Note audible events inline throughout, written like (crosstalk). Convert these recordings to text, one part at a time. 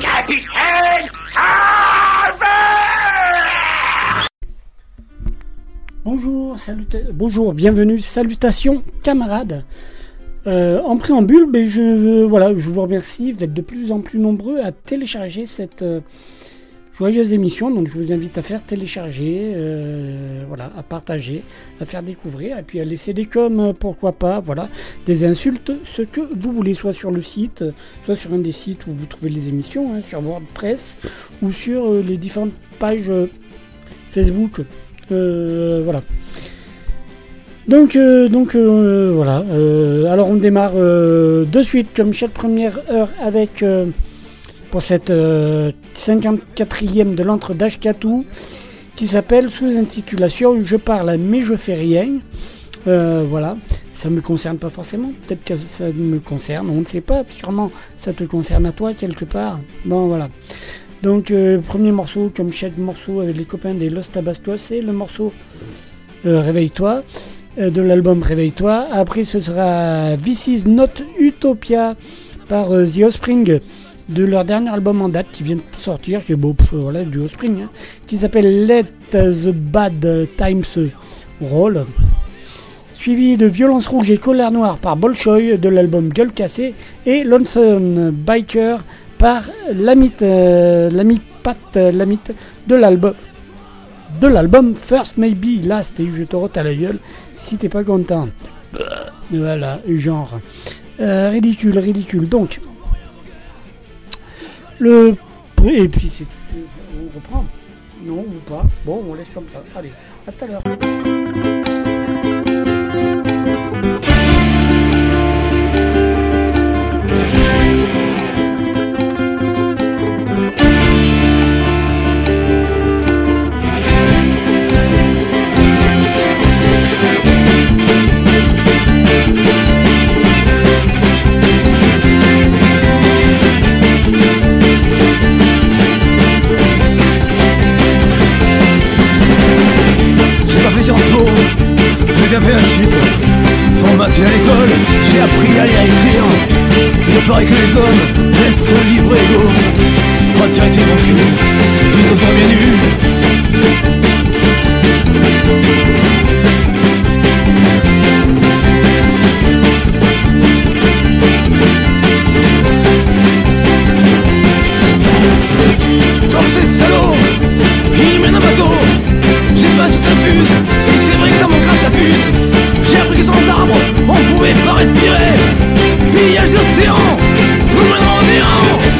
Capitaine Bonjour, salut, bonjour, bienvenue, salutations camarades. Euh, en préambule, ben je, voilà, je vous remercie, vous êtes de plus en plus nombreux à télécharger cette euh, joyeuse émission, donc je vous invite à faire télécharger, euh, voilà, à partager, à faire découvrir, et puis à laisser des coms, pourquoi pas, voilà, des insultes, ce que vous voulez, soit sur le site, soit sur un des sites où vous trouvez les émissions, hein, sur WordPress, ou sur les différentes pages Facebook euh, voilà. Donc, euh, donc euh, voilà. alors on démarre de suite comme chaque première heure avec pour cette 54e de l'entre d'Ashkatou qui s'appelle sous intitulation Je parle mais je fais rien. voilà. Ça me concerne pas forcément. Peut-être que ça me concerne. On ne sait pas. Sûrement ça te concerne à toi quelque part. Bon voilà. Donc, euh, premier morceau, comme chaque morceau avec les copains des Lost Tabasco, c'est le morceau euh, Réveille-toi, euh, de l'album Réveille-toi. Après, ce sera This is Not Utopia par The Offspring, de leur dernier album en date qui vient de sortir, qui est beau, voilà, du Offspring, hein, qui s'appelle Let the Bad Times Roll. Suivi de Violence Rouge et Colère Noire par Bolshoi de l'album Gueule Cassée et Lonesome Biker par l'ami euh, Pat euh, de l'album de l'album First Maybe Last et je te rote à la gueule si t'es pas content. Voilà, genre. Euh, ridicule, ridicule. Donc, le. Et puis c'est. On reprend. Non ou pas Bon, on laisse comme ça. Allez, à tout à l'heure. Sciences Po, j'ai bien un chiffre. Formaté à l'école, j'ai appris à lire et écrire. Il paraît que les hommes laissent libre égaux. Fraternité mon cul, ils nous ont bien eu. Comme ces salauds, ils mènent un bateau j'ai pas si ça fuse J'ai appris que sans arbres on pouvait pas respirer. Pillage d'océan Nous au néant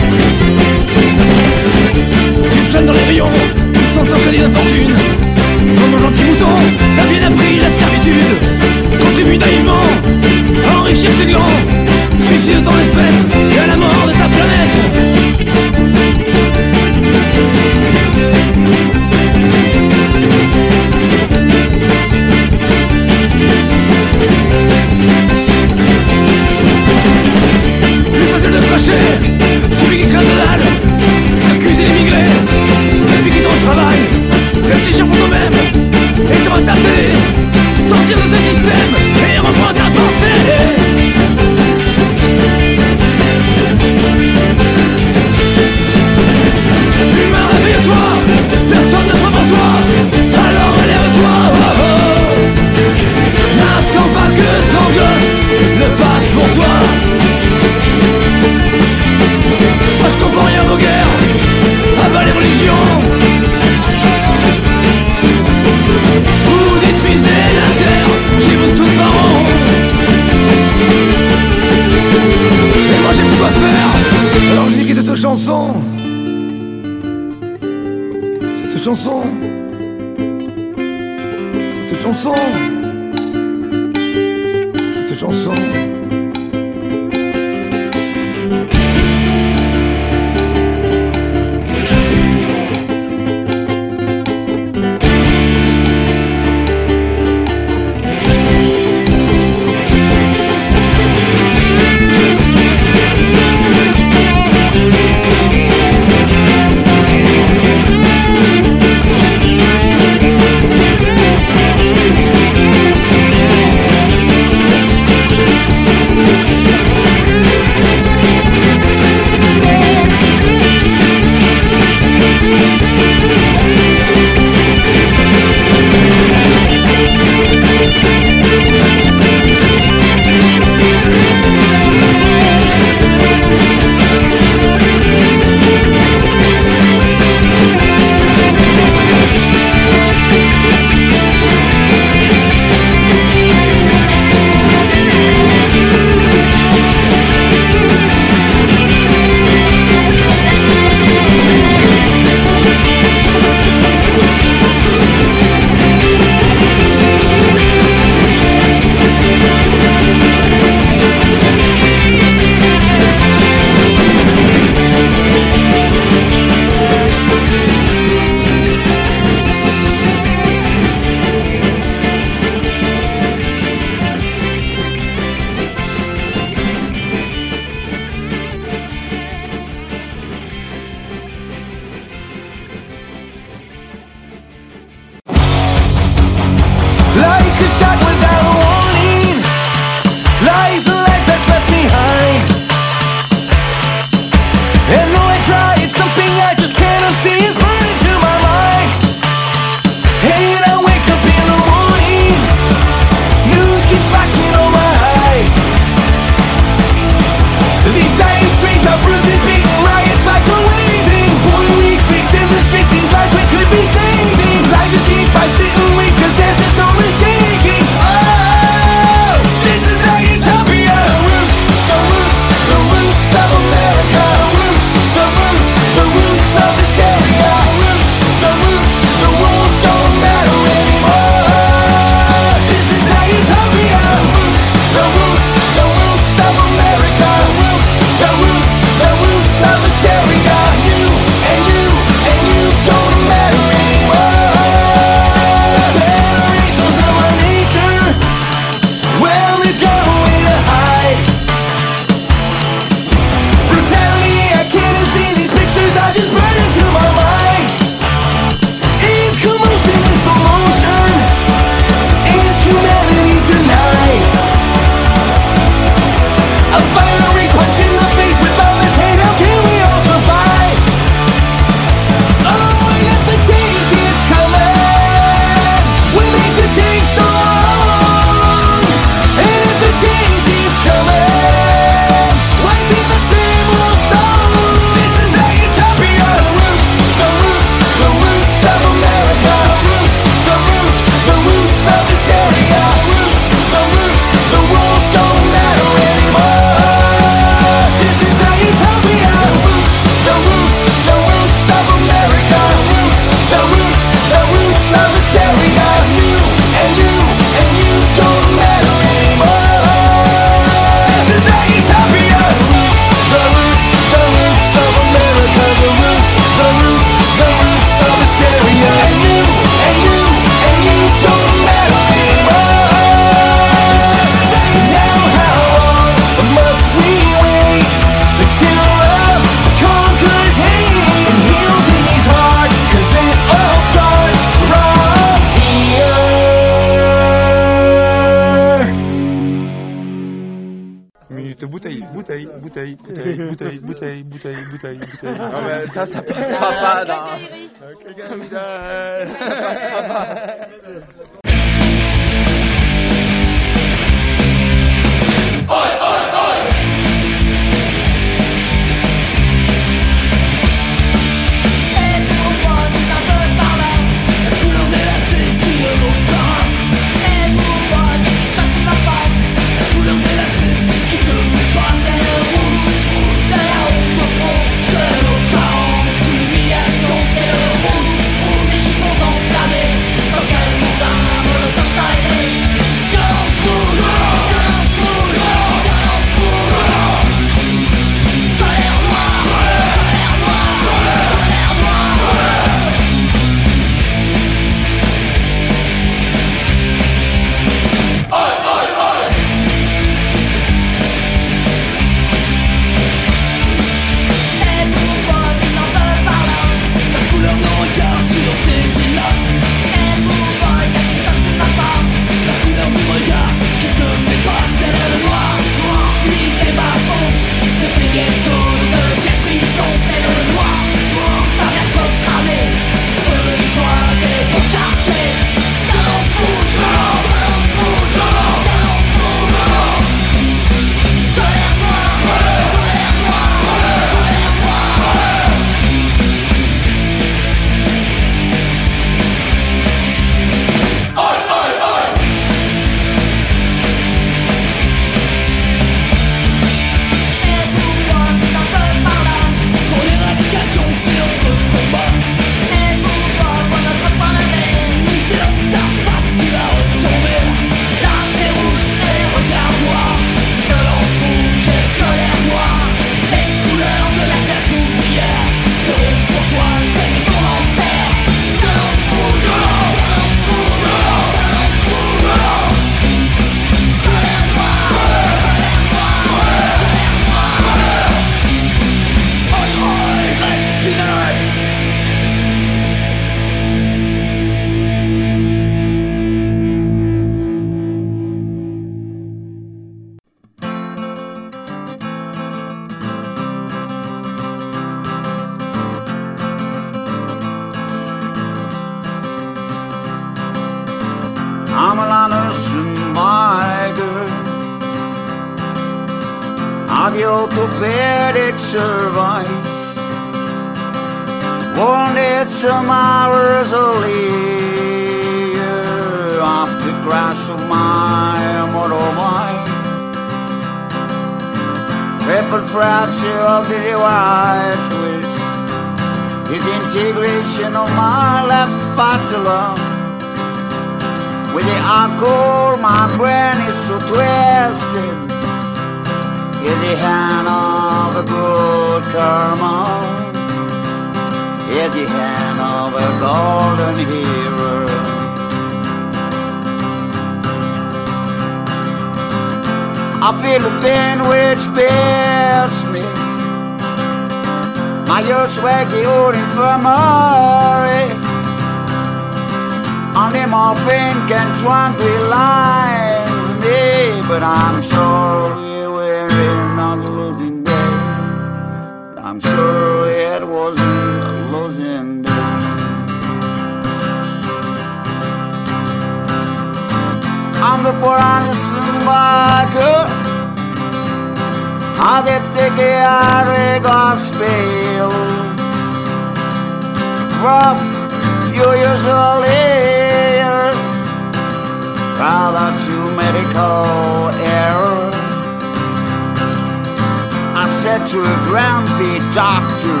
to a ground feet doctor.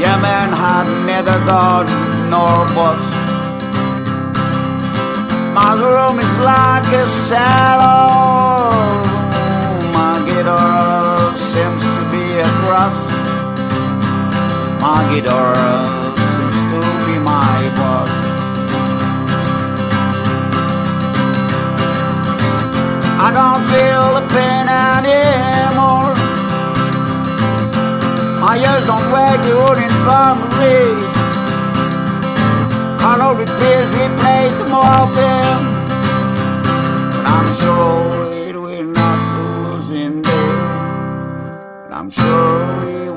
Yeah, man had neither God nor bus. My room is like a cellar. My guitar seems to be a cross. My guitar seems to be my boss. I don't feel the pain anymore. My ears don't wear the old infirmary. I know the tears replace the morphine. But I'm sure it will not losing day. I'm sure it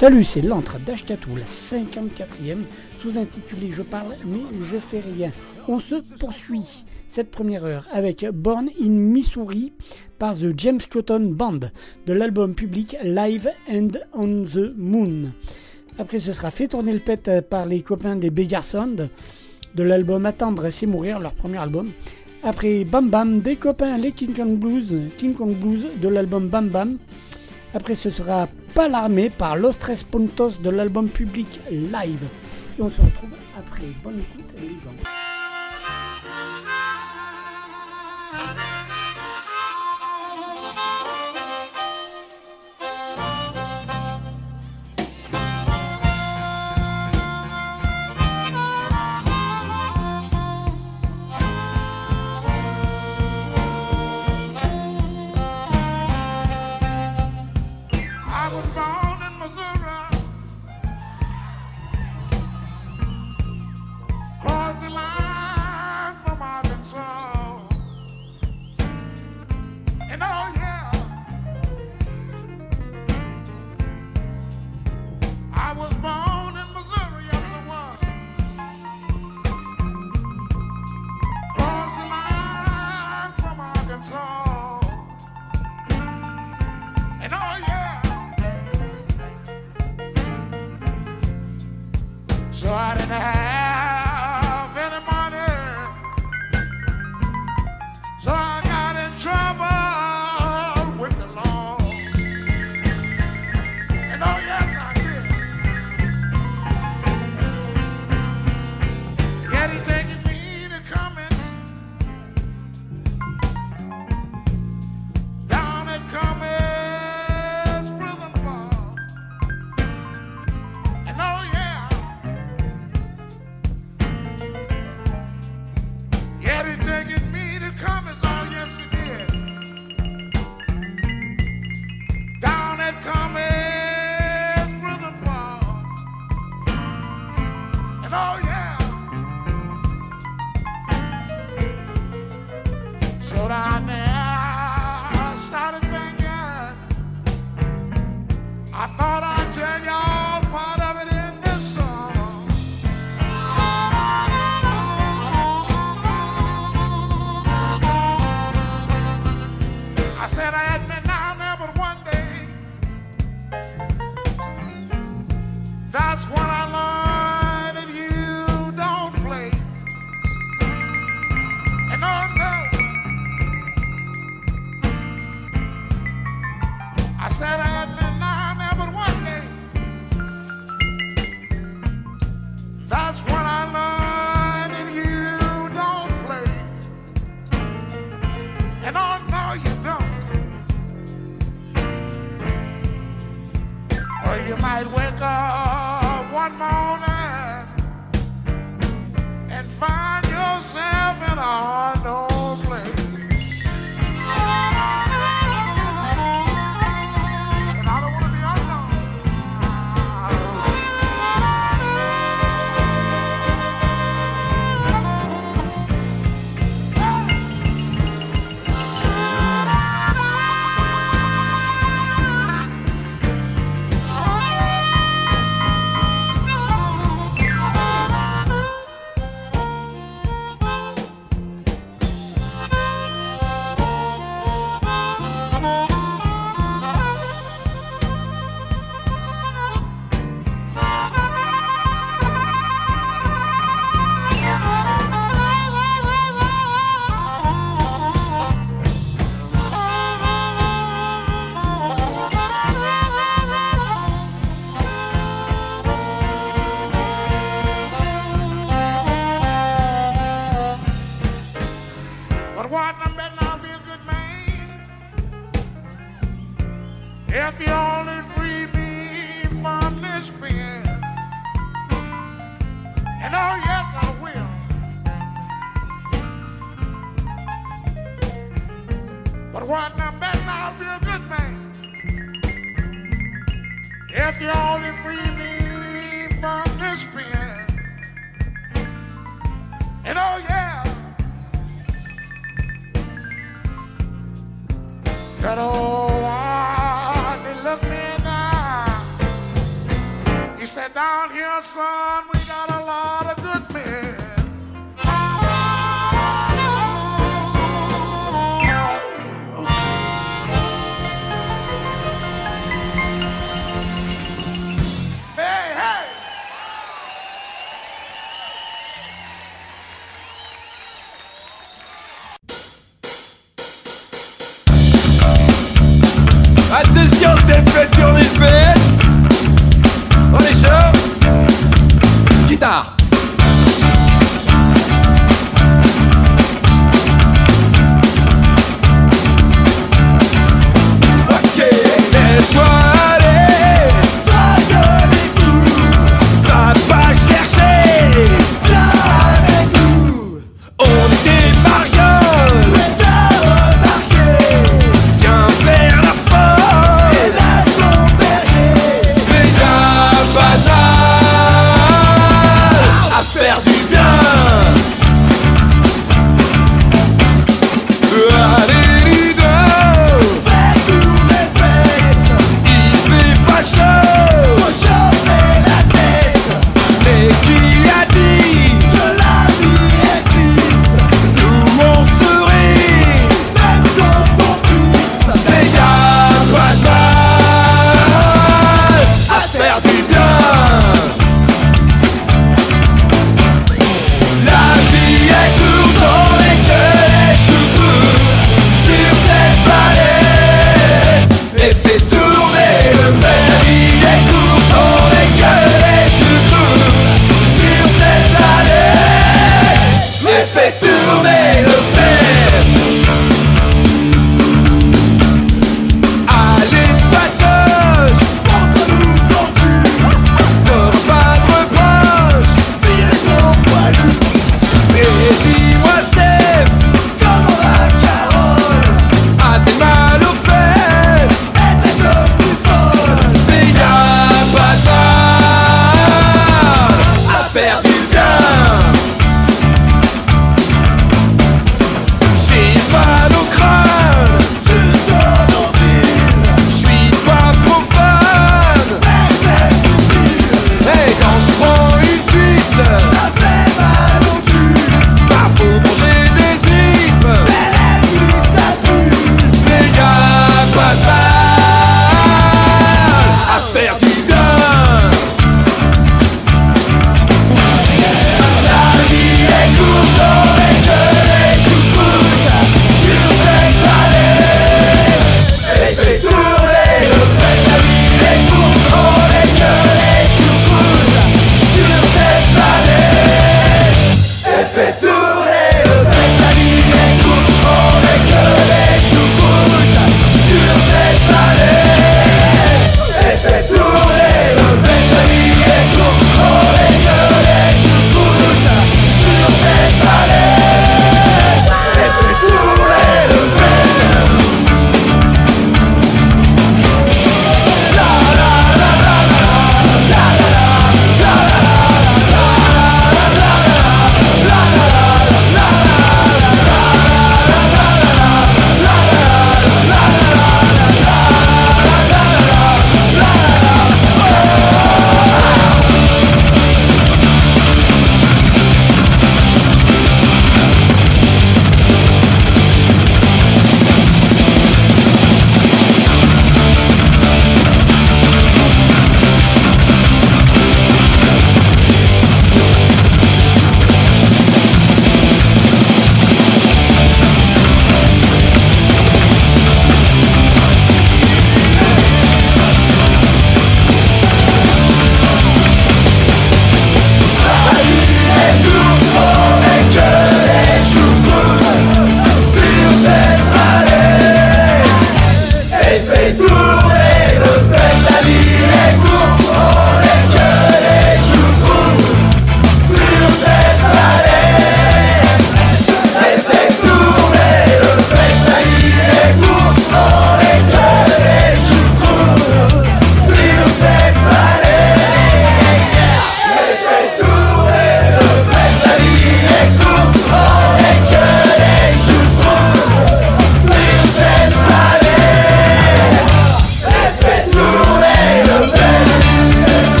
Salut, c'est l'antre d'Ashkatou, la 54e, sous-intitulée Je parle mais je fais rien. On se poursuit cette première heure avec Born in Missouri par The James Cotton Band de l'album public Live and on the Moon. Après, ce sera fait tourner le pet par les copains des Beggar Sound de l'album Attendre c'est mourir, leur premier album. Après Bam Bam, des copains les King Kong Blues, King Kong Blues de l'album Bam Bam. Après, ce sera Pas l'armée par Los Tres de l'album public Live. Et on se retrouve après. Bonne écoute, les gens. I said I had been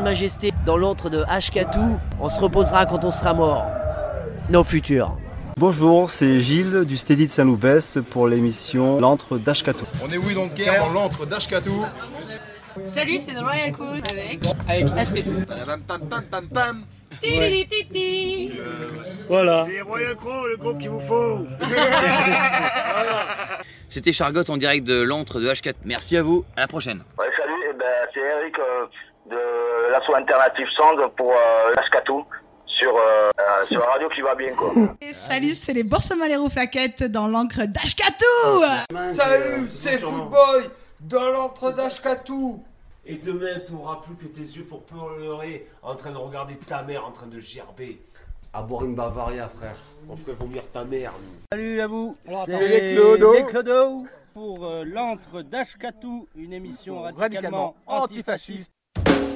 Majestés dans l'antre de Ashkatou. On se reposera quand on sera mort. Nos futurs. Bonjour, c'est Gilles du Steady de Saint-Loupès pour l'émission L'antre d'Ashkatou. On est oui donc guerre dans l'antre d'Ashkatou. Salut, c'est The Royal Crew avec avec Ashkatou. Pam pam pam pam pam. Titi, titi. Voilà. Les Royal Crew, le groupe qu'il vous faut. (laughs) C'était Chargotte en direct de l'antre de H4. Merci à vous, à la prochaine. Ouais, salut, eh ben, c'est Eric euh, de l'asso Alternative Song pour euh, Ashkatou sur, euh, euh, sur la radio qui va bien quoi. (laughs) Salut, c'est les Boursemans flaquettes dans l'encre d'Ashkatou Salut, c'est Footboy dans l'antre d'Ashkatou. Et demain, tu n'auras plus que tes yeux pour pleurer en train de regarder ta mère en train de gerber. À boire une Bavaria, frère. On ferait vomir ta mère. nous. Salut à vous, C'est les Clodo. les Clodo pour euh, l'antre d'Ashkatou, une émission Radicalement antifasciste. you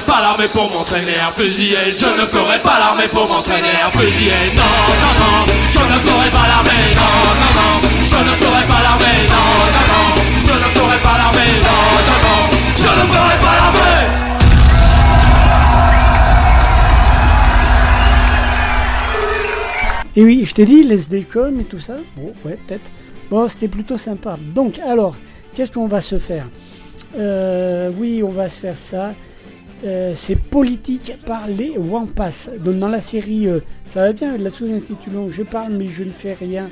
ferai pas l'armée pour m'entraîner à fusiller Je ne ferai pas l'armée pour m'entraîner à fusiller Non, non, non Je ne ferai pas l'armée Non, non, non Je ne ferai pas l'armée Non, non, non Je ne ferai pas l'armée Non, non, non Je ne ferai pas l'armée Et oui, je t'ai dit, les décon et tout ça. Bon, ouais, peut-être. Bon, c'était plutôt sympa. Donc, alors, qu'est-ce qu'on va se faire? Euh, Oui, on va se faire ça. Euh, c'est politique par les Wampas. Donc, dans la série, euh, ça va bien, la sous-intitulons Je parle, mais je ne fais rien.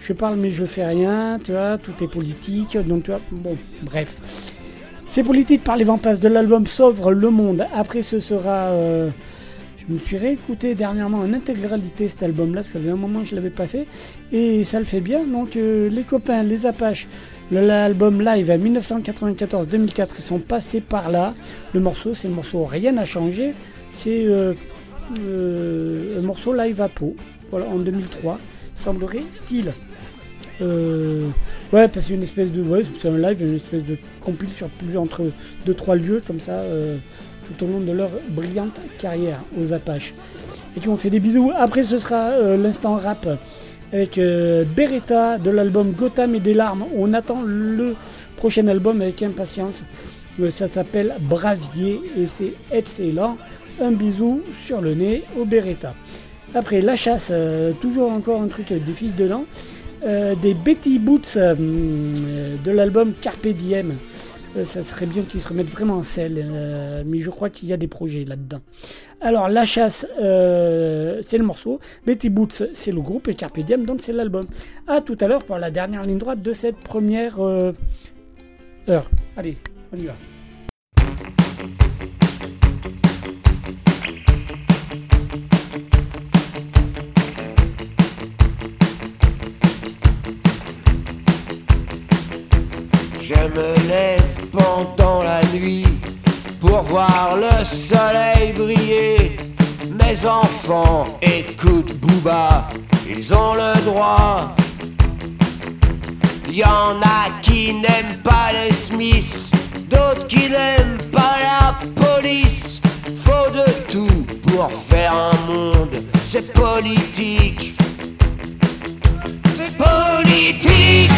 Je parle, mais je fais rien. Tu vois, tout est politique. Donc, tu vois, bon, bref. C'est politique par les Wampas de l'album Sauve le monde. Après, ce sera. euh, je me suis réécouté dernièrement en intégralité cet album-là, parce que ça faisait un moment que je ne l'avais pas fait, et ça le fait bien. Donc les copains, les Apaches, l'album live à 1994-2004, ils sont passés par là. Le morceau, c'est le morceau Rien n'a changé. C'est euh, euh, un morceau live à Pau, voilà, en 2003, semblerait-il. Euh, ouais, parce que c'est une espèce de. Ouais, c'est un live, une espèce de compile sur plus entre 2-3 lieux, comme ça, tout au long de leur brillante carrière aux Apaches. Et puis on fait des bisous. Après, ce sera l'instant rap avec euh, Beretta de l'album Gotham et des larmes. On attend le prochain album avec impatience. Euh, ça s'appelle Brasier et c'est excellent. Un bisou sur le nez au Beretta. Après, la chasse, euh, toujours encore un truc avec des fils dedans. Des Betty Boots de l'album Carpe Diem. Euh, ça serait bien qu'ils se remettent vraiment en selle, euh, mais je crois qu'il y a des projets là-dedans. Alors, La Chasse, euh, c'est le morceau. Betty Boots, c'est le groupe. Et Carpe Diem, donc c'est l'album. À tout à l'heure pour la dernière ligne droite de cette première heure. Allez, on y va. Je me lève pendant la nuit pour voir le soleil briller. Mes enfants écoutent Booba, ils ont le droit. Y en a qui n'aiment pas les Smiths, d'autres qui n'aiment pas la police. Faut de tout pour faire un monde, c'est politique. C'est politique.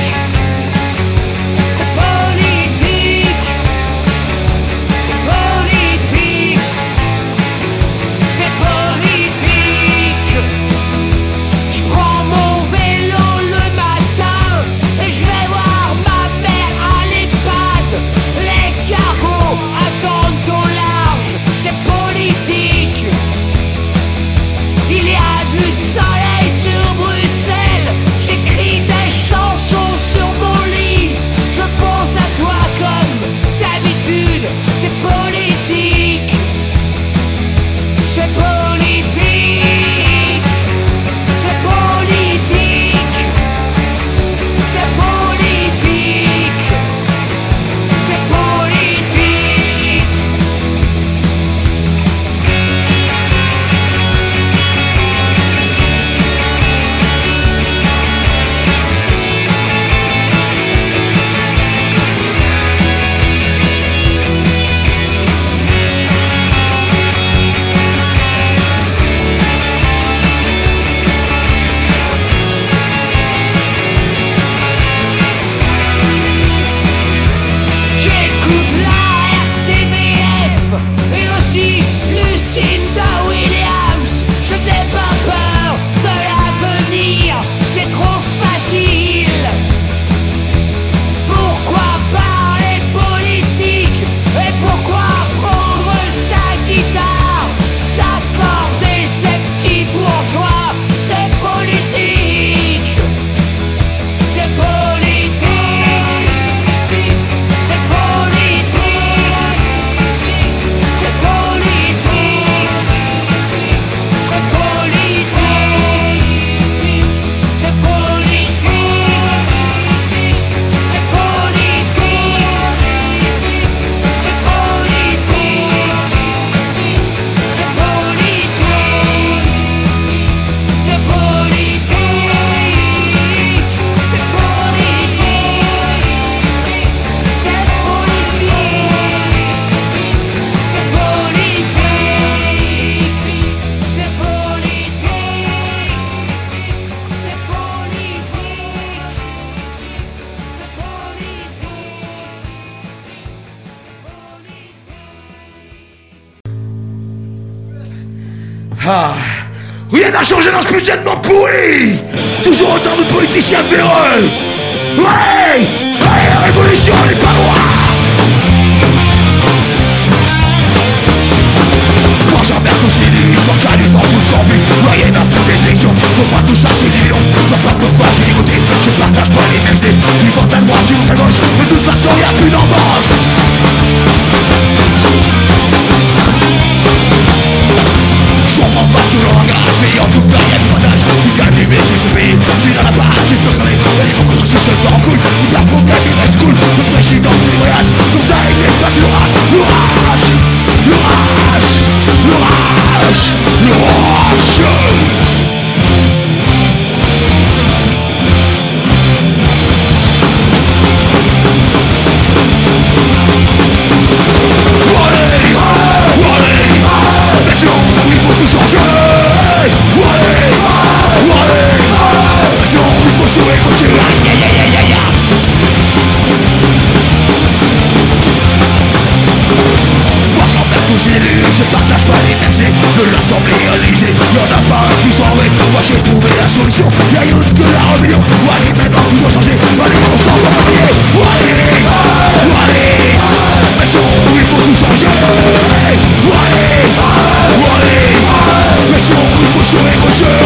Faut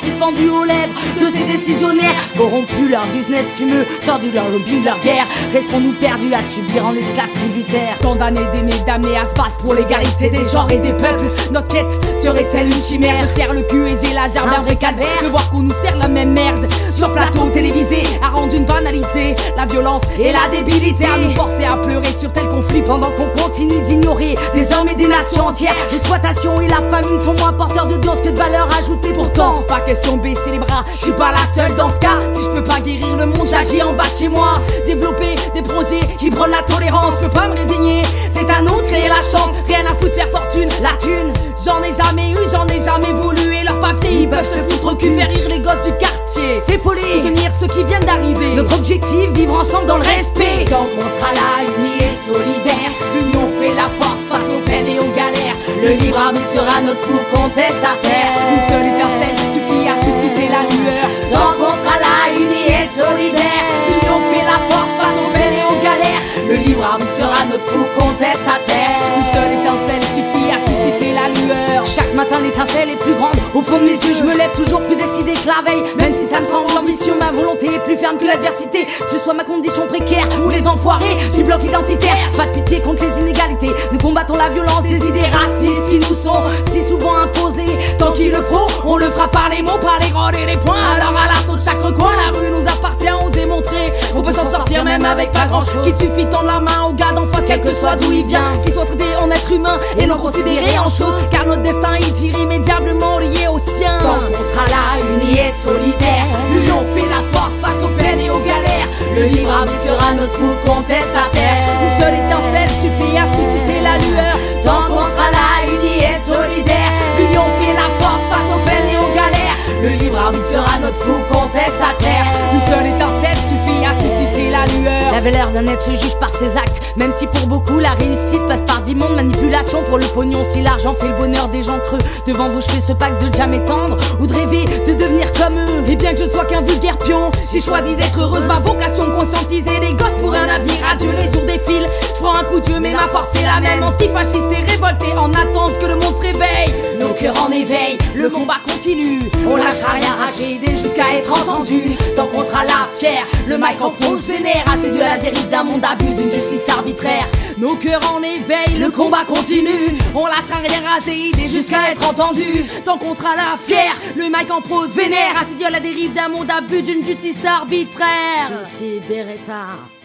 suspendu aux lèvres de ces décisionnaires. Corrompus leur business fumeux Tordu leur lobbying, leur guerre. Resterons-nous perdus à subir en esclaves tributaires? Condamnés, d'aimer, damnés à se battre pour l'égalité des genres et des peuples. Notre quête serait-elle une chimère? Je serre le cul et j'ai d'un vrai calvaire. De voir qu'on nous sert la même merde sur plateau télévisé a rendu une banalité la violence et la débilité à nous forcer à pleurer sur tel conflit pendant qu'on continue d'ignorer des hommes et des nations entières. L'exploitation et la famine sont moins porteurs d'audience que de valeur ajoutée. Pourtant pas question de baisser les bras je suis pas la seule dans ce cas. Si je peux pas guérir le monde j'agis en bas de chez moi. Développer des projets qui prennent la tolérance je peux pas me résigner c'est à nous de créer la chance. Rien à foutre faire fortune la thune. J'en ai jamais eu j'en ai jamais voulu leurs papiers ils peuvent se foutre au cul faire rire les gosses du quartier. C'est poli. Soutenir ceux qui viennent d'arriver. Notre objectif vivre ensemble dans le respect. Tant qu'on sera là unis et solidaires l'union fait la force face aux peines et aux galères. Le libre arbitre sera notre fou contestataire. Une seule étincelle suffit à susciter la lueur. Tant qu'on sera là unis et solidaires l'union fait la force face aux peines et aux galères. Le libre arbitre sera notre fou contestataire. Une seule étincelle chaque matin l'étincelle est plus grande. Au fond de mes yeux je me lève toujours plus décidé que la veille. Même si ça me semble ambitieux ma volonté est plus ferme que l'adversité. Que ce soit ma condition précaire ou les enfoirés du bloc identitaire. Pas de pitié contre les inégalités. Nous combattons la violence des idées racistes qui nous sont si souvent imposées. Tant qu'il le faut on le fera par les mots par les grands et les points. Alors à l'assaut de chaque recoin la rue nous appartient on s'est montré. On peut s'en sortir même avec pas grand chose qu'il suffit de tendre la main au gars d'en face quel que soit d'où il vient. Qu'il soit traité en être humain et non considéré en chose notre destin est irrémédiablement lié au sien. Tant qu'on sera là unis et solidaires l'union fait la force face aux peines et aux galères. Le libre arbitre sera notre fou contestataire. Une seule étincelle suffit à susciter la lueur. Tant qu'on sera là unis et solidaires l'union fait la force face aux peines et aux galères. Le libre arbitre sera notre fou contestataire. Une seule étincelle la valeur d'un être se juge par ses actes même si pour beaucoup la réussite passe par d'immondes manipulations pour le pognon si l'argent fait le bonheur des gens creux devant vous je fais ce pacte de jamais tendre ou de rêver de devenir comme eux et bien que je ne sois qu'un vulgaire pion j'ai choisi d'être heureuse ma vocation conscientiser les gosses pour un avenir adieu les jours défilent prends un coup de mais ma force est la même. Antifasciste et révolté en attente que le monde se réveille. Nos cœurs en éveil, le combat continue. On lâchera rien, rager aider jusqu'à être entendu. Tant qu'on sera là, fier, le mic en pose. De la dérive d'un monde abus, d'une justice arbitraire. Nos cœurs en éveil, le combat continue. On lâchera rien, raser idée jusqu'à être entendu. Tant qu'on sera là, fier, le mic en prose vénère. Assis à la dérive d'un monde abus, d'une justice arbitraire. Je Beretta.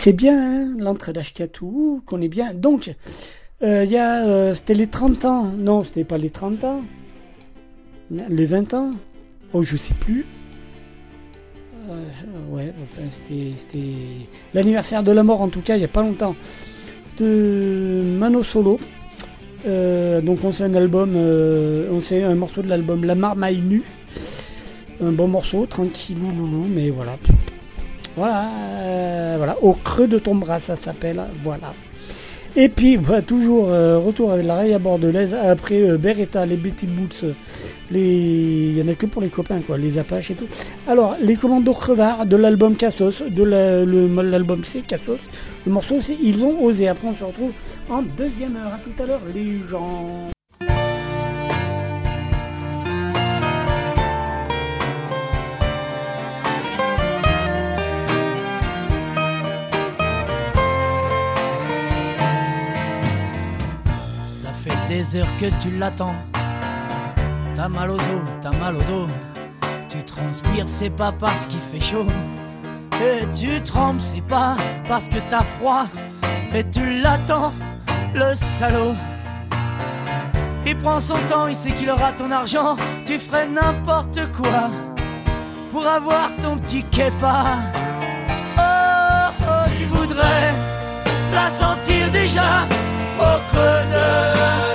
C'est bien, hein, l'entrée d'Ashkatou, qu'on est bien. Donc, euh, il y a, euh, c'était les 30 ans. Non, c'était pas les 30 ans. Les 20 ans. Oh, je sais plus. Euh, ouais, enfin, c'était, l'anniversaire de la mort, en tout cas, il y a pas longtemps, de Mano Solo. Donc, on fait un album, on fait un morceau de l'album La Marmaille Nue. Un bon morceau, tranquillou, loulou, mais voilà. Voilà, euh, voilà, au creux de ton bras, ça s'appelle, voilà. Et puis, bah, toujours euh, retour avec la raille à bordelaise, après euh, Beretta, les Betty Boots, euh, il y en a que pour les copains, quoi, les Apaches et tout. Alors, les commandos crevards de l'album Cassos, de l'album C, Cassos, le morceau c'est Ils ont osé. Après, on se retrouve en deuxième heure. À tout à l'heure, les gens. Heures que tu l'attends. T'as mal aux os, t'as mal au dos. Tu transpires, c'est pas parce qu'il fait chaud. Et tu trembles, c'est pas parce que t'as froid. Mais tu l'attends, le salaud. Il prend son temps, il sait qu'il aura ton argent. Tu ferais n'importe quoi pour avoir ton petit képa. Oh, oh, tu voudrais la sentir déjà au creux de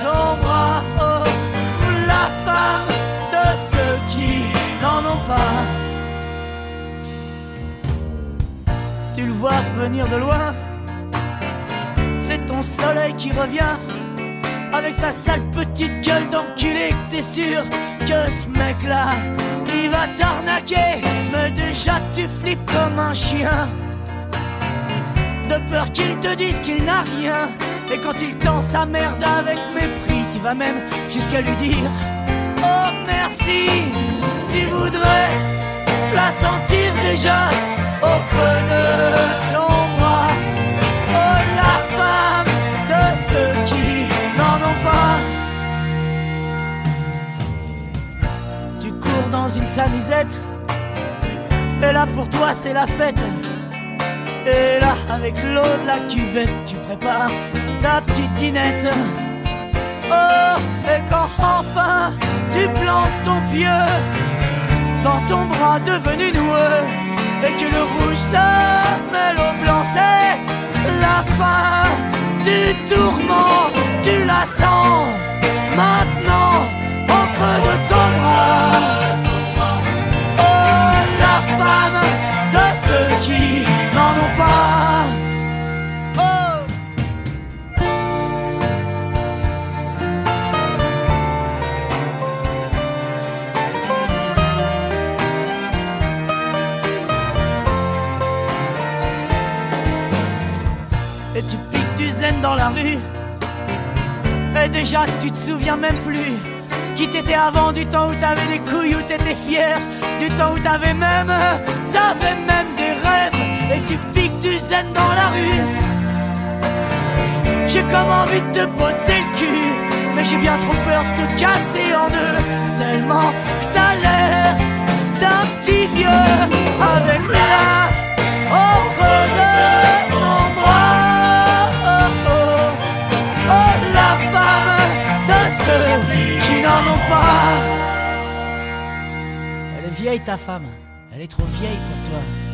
Tu le vois venir de loin, c'est ton soleil qui revient. Avec sa sale petite gueule d'enculé, t'es sûr que ce mec-là, il va t'arnaquer. Mais déjà tu flippes comme un chien. De peur qu'il te dise qu'il n'a rien. Et quand il tend sa merde avec mépris, tu vas même jusqu'à lui dire Oh merci, tu voudrais la sentir déjà Oh la femme de ceux qui n'en ont pas. Tu cours dans une samisette, et là pour toi c'est la fête. Et là, avec l'eau de la cuvette, tu prépares ta petite dînette. Oh, et quand enfin tu plantes ton pied dans ton bras devenu noueux, et que le rouge se mêle au blanc, c'est la fin du tourment. Tu la sens maintenant au creux ton bras. La rue. Et déjà tu te souviens même plus qui t'étais avant du temps où t'avais des couilles, où t'étais fier, du temps où t'avais même, t'avais même des rêves. Et tu piques du zen dans la rue. J'ai comme envie de te botter le cul, mais j'ai bien trop peur de te casser en deux, tellement que t'as l'air d'un petit vieux avec la vieille ta femme, elle est trop vieille pour toi.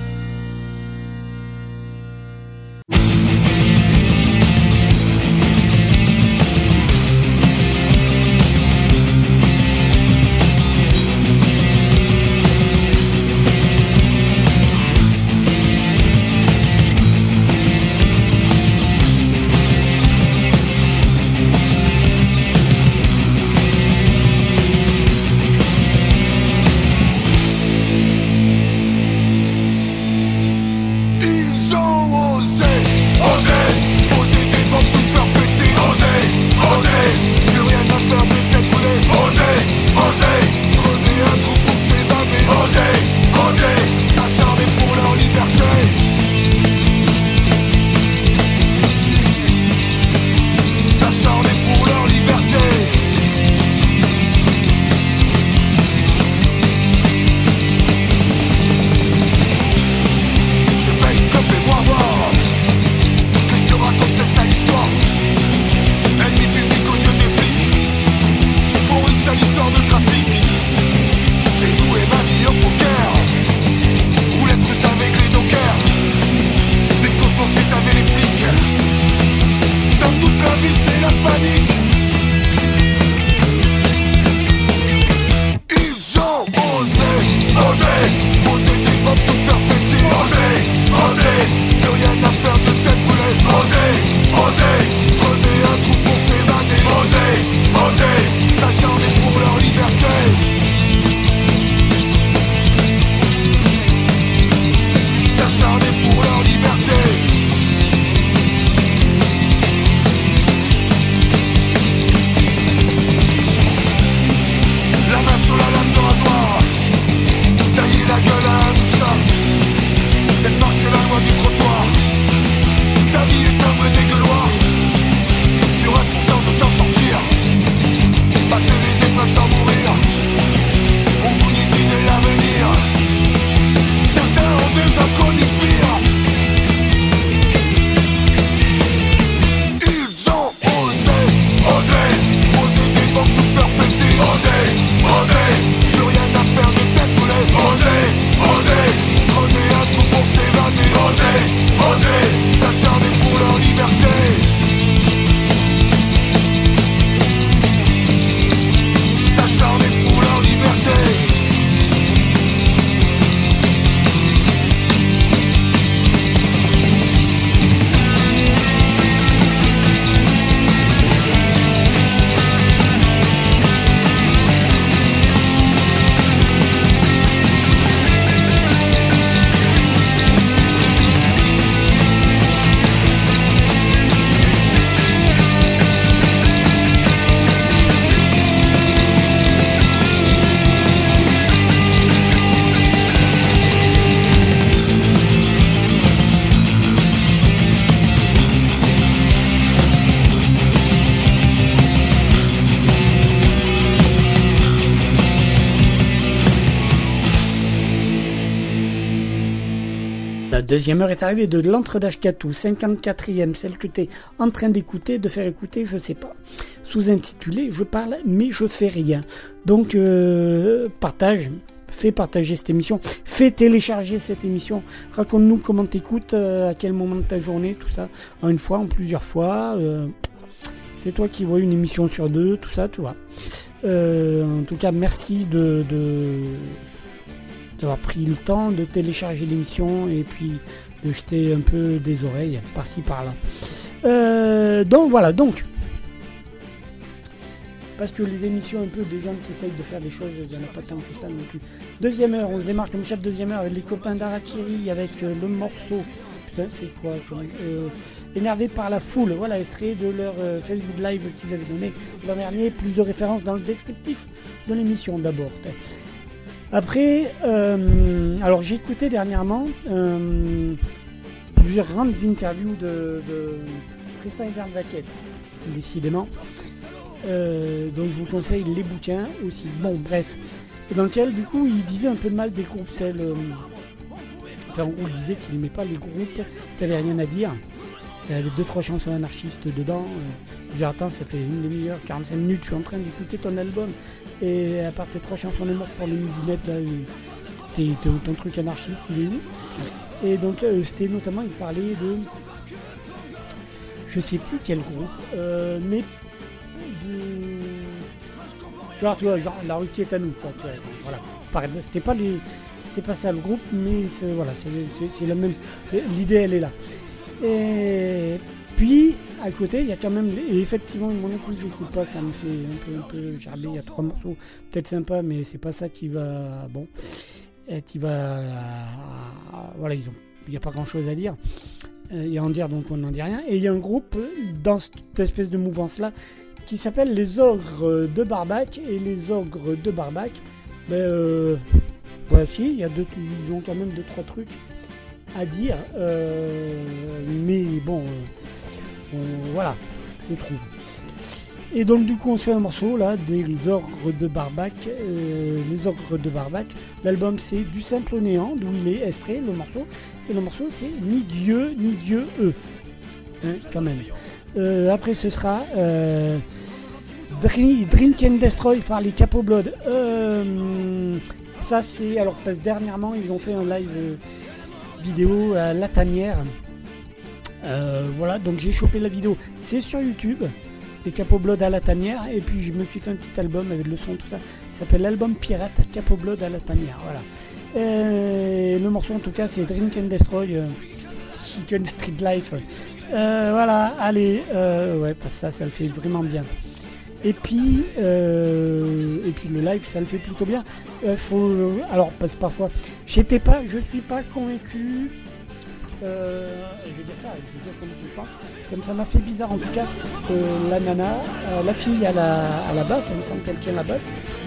La deuxième heure est arrivée de l'entre d'Ashkatou, 54e, celle que tu es en train d'écouter, de faire écouter, je sais pas. Sous-intitulé Je parle mais je fais rien. Donc euh, partage, fais partager cette émission, fais télécharger cette émission, raconte-nous comment t'écoutes, euh, à quel moment de ta journée, tout ça, en une fois, en plusieurs fois. euh, c'est toi qui vois une émission sur deux, tout ça, tu vois. Euh, en tout cas, merci de- d'avoir pris le temps de télécharger l'émission et puis de jeter un peu des oreilles par-ci par-là. Euh, donc voilà, donc. Parce que les émissions un peu des gens qui essayent de faire des choses, il n'y en a pas tant que ça non plus. Deuxième heure, on se démarre comme chaque deuxième heure avec les copains d'Arakiri avec euh, le morceau. Putain, c'est quoi euh, Énervé par la foule, voilà, extrait de leur Facebook Live qu'ils avaient donné l'an dernier. Plus de références dans le descriptif de l'émission d'abord. Après, euh, alors j'ai écouté dernièrement euh, plusieurs grandes interviews de, de Tristan Vaquette, décidément. Euh, donc je vous conseille les bouquins aussi. Bon, bref. Et dans lequel, du coup, il disait un peu de mal des groupes tels. enfin, il disait qu'il n'aimait pas les groupes, qu'il n'avait rien à dire. Il y avait deux, trois chansons anarchistes dedans. Euh, J'ai attends, ça fait une demi-heure, 45 minutes, je suis en train d'écouter ton album. Et à part tes trois chansons de mort pour les midinettes, là, euh, ton truc anarchiste, il est où? Et donc, euh, c'était notamment, il parlait de. Je sais plus quel groupe, euh, mais de. Genre, tu vois, genre la rue qui est à nous, quoi. tu vois, voilà. C'était pas les. C'était pas ça le groupe, mais voilà, c'est la même. L'idée elle est là. Et puis à côté, il y a quand même. Et effectivement, mon écoute, je n'écoute pas, ça me fait un peu, un peu. Il y a trois morceaux, peut-être sympa, mais c'est pas ça qui va. Bon. Et qui va. Voilà, ils ont. Il n'y a pas grand chose à dire. Euh, Et à en dire, donc on n'en dit rien. Et il y a un groupe euh, dans cette espèce de mouvance-là qui s'appelle les Ogres de Barbac. Et les Ogres de Barbac, ben, euh, il y a deux, ils ont quand même deux, trois trucs à dire. euh, mais bon, euh, voilà, je trouve. Et donc du coup on se fait un morceau là des Ogres de Barbac, euh, les Ogres de Barbac. L'album c'est du simple néant, d'où il est extrait le morceau. Et le morceau c'est ni Dieu ni Dieu eux. Hein, quand même. Euh, après ce sera euh, Dri- Drink and Destroy par les Capo Blood. Euh, ça c'est alors parce que dernièrement ils ont fait un live vidéo à La Tanière. Euh, voilà, donc j'ai chopé la vidéo. C'est sur YouTube, les Capo Blood à la tanière, et puis je me suis fait un petit album avec le son, tout ça. Ça s'appelle l'album Pirate Capo Blood à la tanière. Voilà. Euh, le morceau en tout cas c'est Drink and Destroy, euh, Street Life. Euh, voilà, allez, ouais, ça, ça le fait vraiment bien. Et puis, et puis le live, ça le fait plutôt bien. Faut, alors, parce que parfois, j'étais pas, je suis pas convaincu. Je vais dire ça, je vais dire comme je. Comme ça m'a fait bizarre en tout cas. la nana, euh, la fille à la, à la basse, elle me semble qu'elle tient la basse.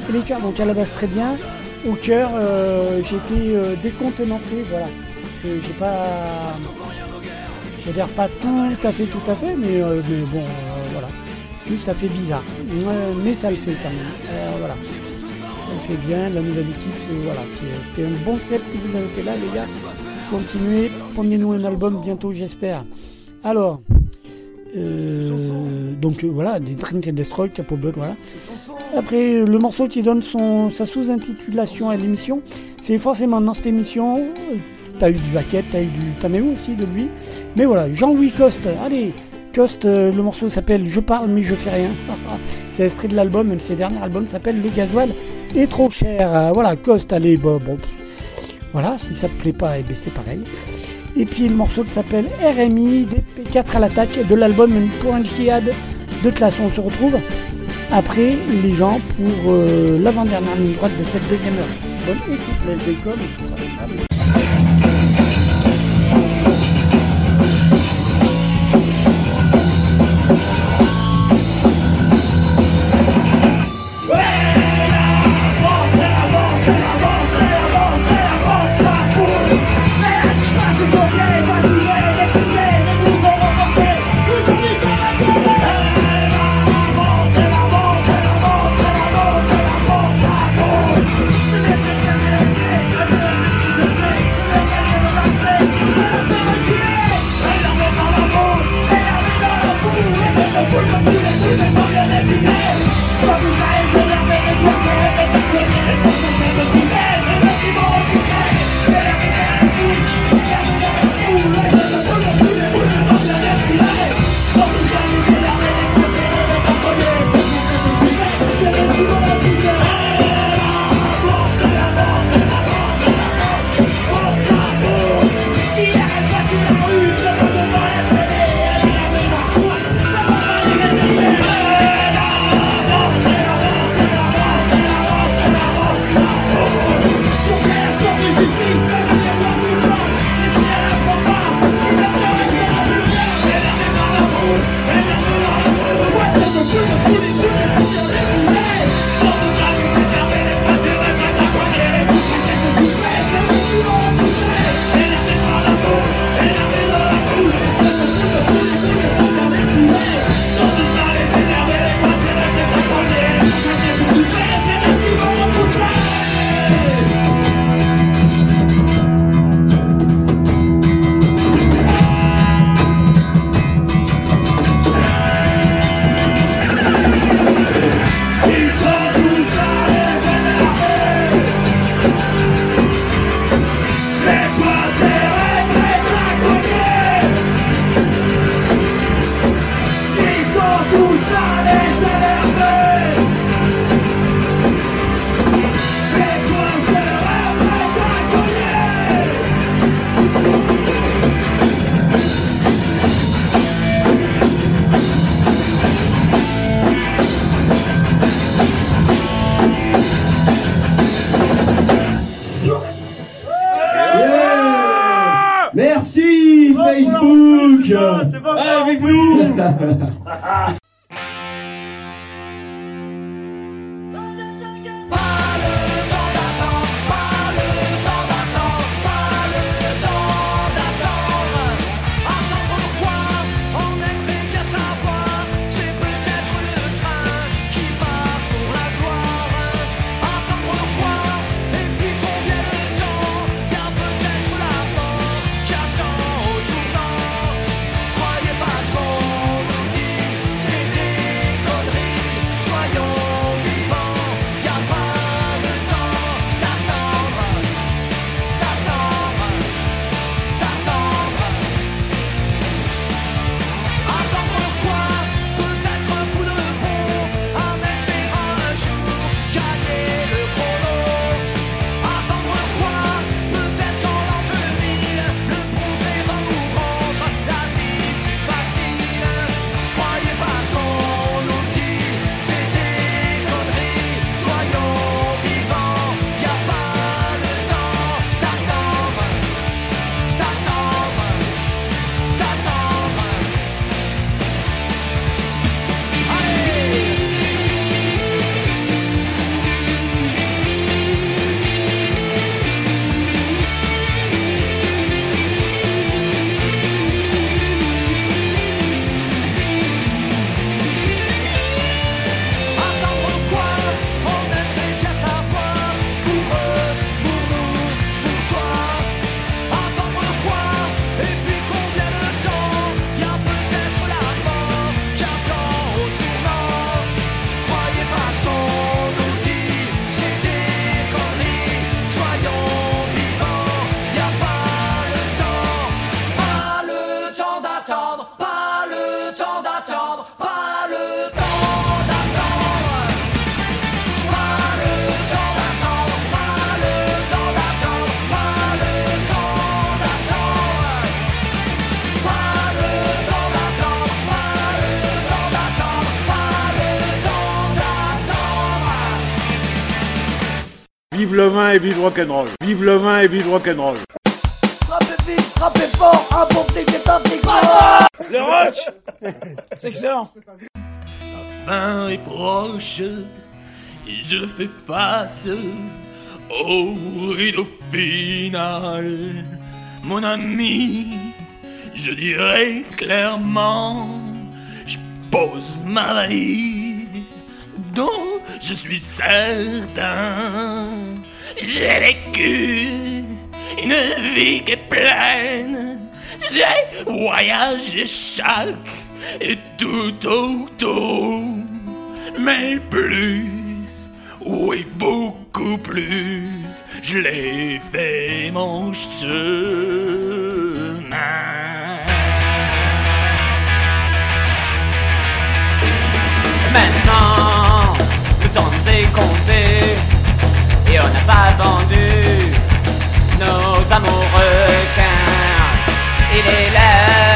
Et les chœurs, donc à la basse très bien. Au cœur, euh, j'ai été euh, décontenancé, voilà. Je- J'ai pas. J'adhère pas tout à fait, tout à fait, mais, mais bon, voilà. Juste, ça fait bizarre. Mais ça le fait quand même. Voilà. Ça le fait bien, la nouvelle équipe, c'est voilà, un bon set que vous avez fait là, les gars. Continuez, prenez-nous un album bientôt, j'espère. Alors, euh, donc euh, voilà, des Drink and Destroy, Capo Blood, voilà. Après, le morceau qui donne son, sa sous-intitulation à l'émission, c'est forcément dans cette émission, euh, t'as eu du Vaquette, t'as eu du... Eu aussi de lui. Mais voilà, Jean-Louis Coste, allez Coste, le morceau s'appelle Je parle mais je fais rien. (laughs) c'est extrait de l'album, un ses derniers albums s'appelle Le gasoil est trop cher. Voilà, Coste, allez, bon, bon. Voilà, si ça te plaît pas, eh ben, c'est pareil. Et puis le morceau qui s'appelle RMI, DP4 à l'attaque de l'album Pour un djihad de classe. On se retrouve après les gens pour euh, l'avant-dernière ligne droite de cette deuxième heure. Bonne écoute, les. Merci Facebook. Avec nous. (laughs) Vive le vin et vive rock'n'roll. Vive le vin et vive rock'n'roll. Frappez vite, frappez fort, un bon flic est un flic. Le rock (laughs) C'est excellent. La fin est proche et je fais face au rideau final. Mon ami, je dirais clairement, je pose ma valise je suis certain. J'ai vécu une vie qui est pleine. J'ai voyagé chaque et tout autour. Mais plus, oui, beaucoup plus, je l'ai fait mon chemin. pas vendu nos amoureux requins. Il est l'heure.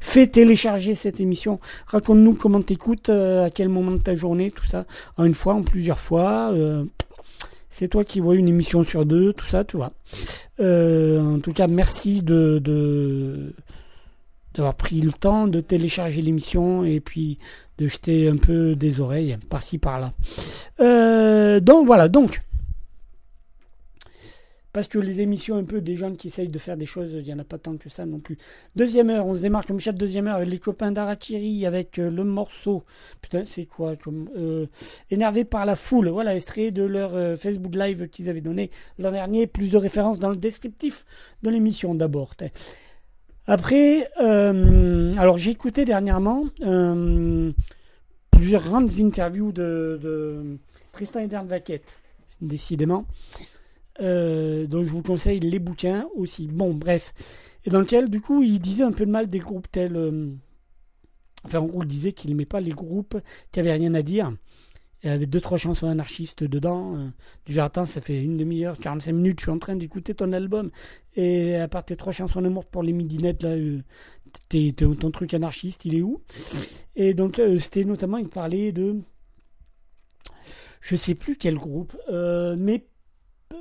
Fais télécharger cette émission. Raconte-nous comment t'écoutes, euh, à quel moment de ta journée, tout ça. En une fois, en plusieurs fois. euh, c'est toi qui vois une émission sur deux, tout ça, tu vois. Euh, en tout cas, merci de, d'avoir pris le temps de télécharger l'émission et puis de jeter un peu des oreilles par-ci par-là. Donc voilà, donc parce que les émissions un peu des gens qui essayent de faire des choses, il n'y en a pas tant que ça non plus. Deuxième heure, on se démarre comme chat de deuxième heure avec les copains d'Arakiri avec euh, le morceau. Putain, c'est quoi comme euh, Énervé par la foule. Voilà, extrait de leur euh, Facebook Live qu'ils avaient donné l'an dernier. Plus de références dans le descriptif de l'émission d'abord. Après, alors j'ai écouté dernièrement plusieurs grandes interviews de, de Tristan et Vaquette, décidément. Euh, donc je vous conseille les bouquins aussi. Bon, bref. Et dans lequel, du coup, il disait un peu de mal des groupes tels. euh, enfin, en gros, il disait qu'il n'aimait pas les groupes qui avaient rien à dire. Il y avait deux, trois chansons anarchistes dedans. euh, du genre, attends, ça fait une demi-heure, 45 minutes, je suis en train d'écouter ton album. Et à part tes trois chansons d'amour pour les midinettes, là, ton truc anarchiste, il est où? Et donc, c'était notamment, il parlait de. Je sais plus quel groupe, euh,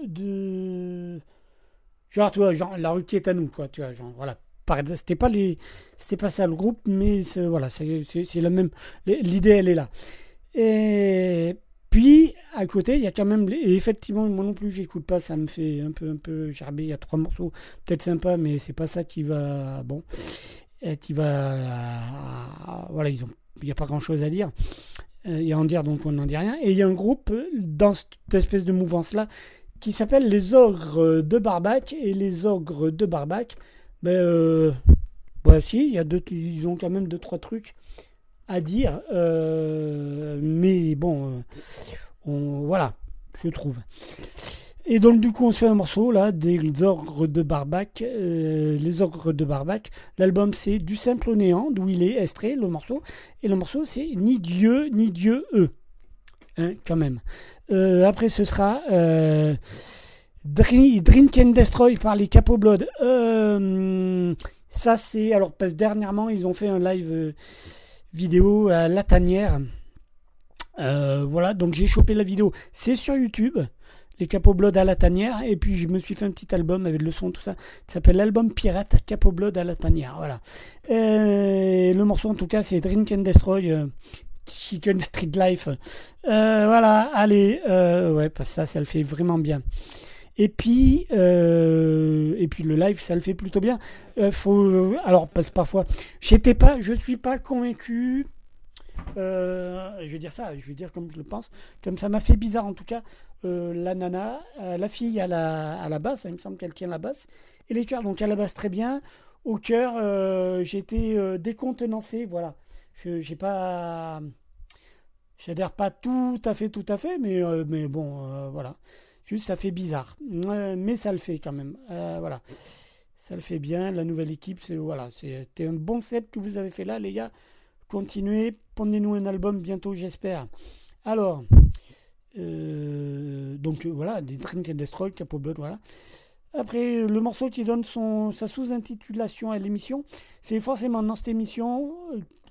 de genre tu vois genre la rue qui est à nous quoi tu vois genre voilà c'était pas les c'était pas ça le groupe mais voilà c'est la même l'idée elle est là et puis à côté il y a quand même et effectivement moi non plus j'écoute pas ça me fait un peu un peu gerber il y a trois morceaux peut-être sympa mais c'est pas ça qui va bon qui va voilà ils ont il n'y a pas grand chose à dire euh, et à en dire donc on n'en dit rien. Et il y a un groupe euh, dans cette espèce de mouvance-là qui s'appelle les Ogres de Barbac. Et les Ogres de Barbac, ben, euh, ouais, si, il y a deux, ils ont quand même deux, trois trucs à dire. euh, mais bon, euh, voilà, je trouve. Et donc du coup on se fait un morceau là des ogres de Barbac, euh, les ogres de Barbac. L'album c'est du simple au néant, d'où il est extrait le morceau. Et le morceau c'est ni Dieu ni Dieu eux, hein, quand même. Euh, après ce sera euh, Dri- Drink and Destroy par les Capo Blood. Euh, ça c'est alors parce que dernièrement ils ont fait un live vidéo à La Tanière. Voilà donc j'ai chopé la vidéo. C'est sur YouTube les Capo Blood à la tanière et puis je me suis fait un petit album avec le son tout ça qui s'appelle l'album pirate Capo Blood à la tanière voilà le morceau en tout cas c'est Drink and Destroy Chicken Street Life Euh, voilà allez euh, ouais que ça ça le fait vraiment bien et puis euh, et puis le live ça le fait plutôt bien Euh, faut alors parce que parfois j'étais pas je suis pas convaincu je vais dire ça, je vais dire comme je le pense, comme ça m'a fait bizarre en tout cas. la nana, la fille à la, à basse, il me semble qu'elle tient la basse, et les chœurs, donc à la basse très bien. Au cœur, euh, décontenancé, voilà. Je j'ai pas, j'adhère pas tout à fait, tout à fait, mais euh, mais bon, euh, voilà. Juste ça fait bizarre, mais ça le fait quand même, Euh, voilà. Ça le fait bien. La nouvelle équipe, c'est voilà, c'était un bon set que vous avez fait là, les gars. Continuez, prenez-nous un album bientôt, j'espère. Alors, donc voilà, des Drink and Destroy, Capo Blood, voilà. Après, le morceau qui donne son, sa sous-intitulation à l'émission, c'est forcément dans cette émission,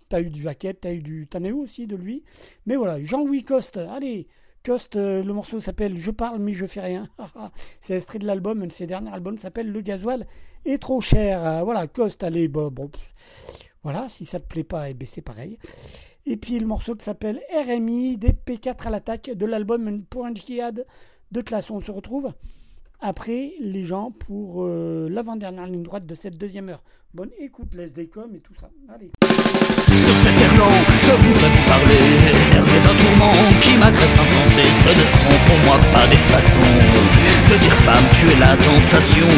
t'as eu du Vaquette, t'as eu du... Eu aussi de lui. Mais voilà, Jean-Louis Coste, allez Coste, euh, le morceau s'appelle Je parle mais je fais rien. (laughs) c'est extrait de l'album, un de ses derniers albums s'appelle Le gasoil est trop cher. Euh, voilà, Coste, allez, bon, bon, voilà, si ça te plaît pas, eh ben, c'est pareil. Et puis le morceau qui s'appelle RMI des P4 à l'attaque de l'album Pour un djihad de classe. On se retrouve après les gens pour euh, l'avant-dernière ligne droite de cette deuxième heure. Bonne écoute, les décom et tout ça. Allez. Sur cet air lent, je voudrais vous parler Énervé d'un tourment qui m'agresse insensé Ce ne sont pour moi pas des façons De dire femme, tu es la tentation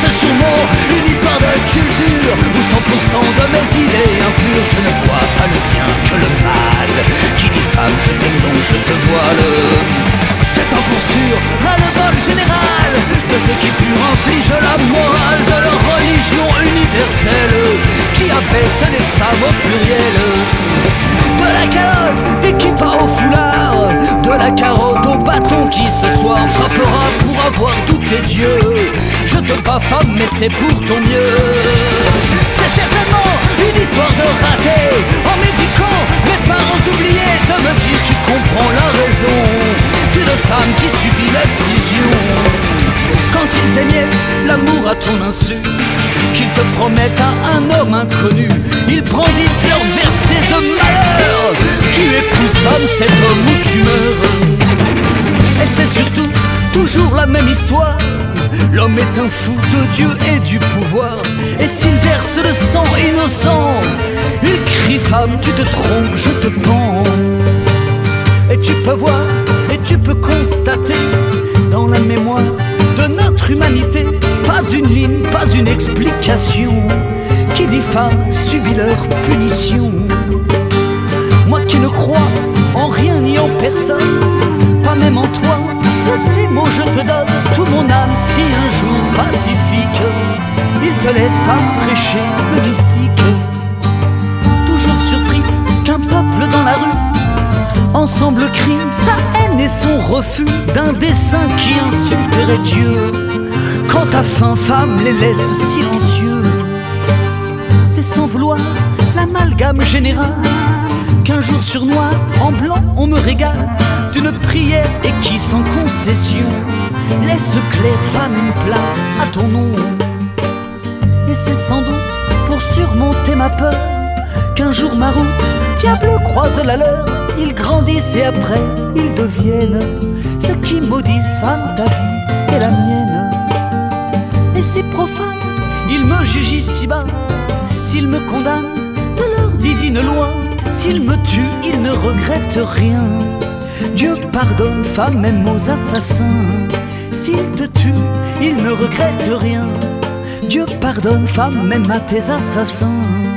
C'est sûrement une histoire de culture Où 100% de mes idées impures Je ne vois pas le bien que le mal Qui dit femme, je t'aime donc je te voile c'est pour sûr, à le bol général De ceux qui pur infligent la morale De leur religion universelle Qui abaisse les femmes au pluriel De la calotte des kippas au foulard De la carotte au bâton qui ce soir frappera pour avoir douté Dieu. Je te bats femme, mais c'est pour ton mieux. C'est certainement une histoire de raté. En médicant mes parents oubliés de me dire tu comprends la raison d'une femme qui subit l'excision. Quand ils émiettent l'amour à ton insu, qu'ils te promettent à un homme inconnu, ils brandissent leur verset de malheur. Tu épouses femme cet homme où tu meurs. Et c'est surtout toujours la même histoire. L'homme est un fou de Dieu et du pouvoir. Et s'il verse le sang innocent, il crie femme, tu te trompes, je te pends. Et tu peux voir, et tu peux constater dans la mémoire de notre humanité, pas une ligne, pas une explication. Qui dit femme subit leur punition. Moi qui ne crois en rien ni en personne, pas même en toi, de ces mots je te donne tout mon âme si un jour pacifique, il te laisse prêcher le mystique. Ensemble crie sa haine et son refus d'un dessin qui insulterait Dieu. Quand ta faim, femme, les laisse silencieux, c'est sans vouloir l'amalgame général qu'un jour sur noir, en blanc, on me régale d'une prière et qui sans concession laisse clair femme une place à ton nom. Et c'est sans doute pour surmonter ma peur qu'un jour ma route, diable croise la leur. Ils grandissent et après ils deviennent ceux qui maudissent femme ta vie et la mienne. Et c'est profane, ils me jugent ici bas, s'ils me condamnent de leur divine loi, s'ils me tuent, ils ne regrettent rien. Dieu pardonne femme même aux assassins. S'ils te tuent, ils ne regrettent rien. Dieu pardonne femme même à tes assassins.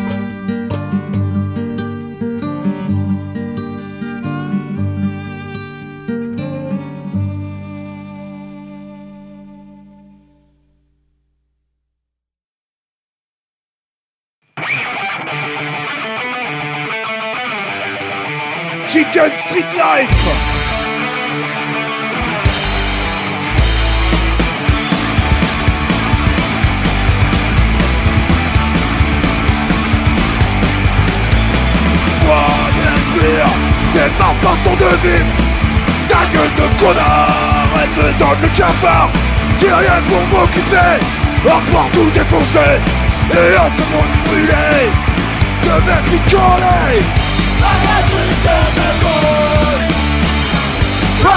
C'est ma façon de vivre. Ta gueule de connard, elle me donne le cafard. J'ai rien pour m'occuper, à part tout défoncer. Et à ce monde brûlé, je vais chicken destroy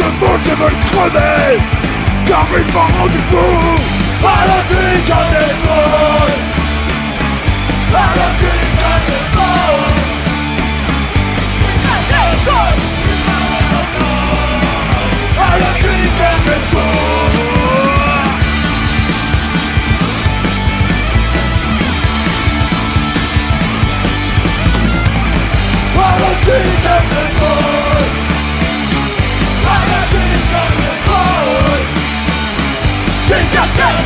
Ce monde je veux le crever, car il m'a rendu fou À la clique à des sols À la clique à des sols À la clique à des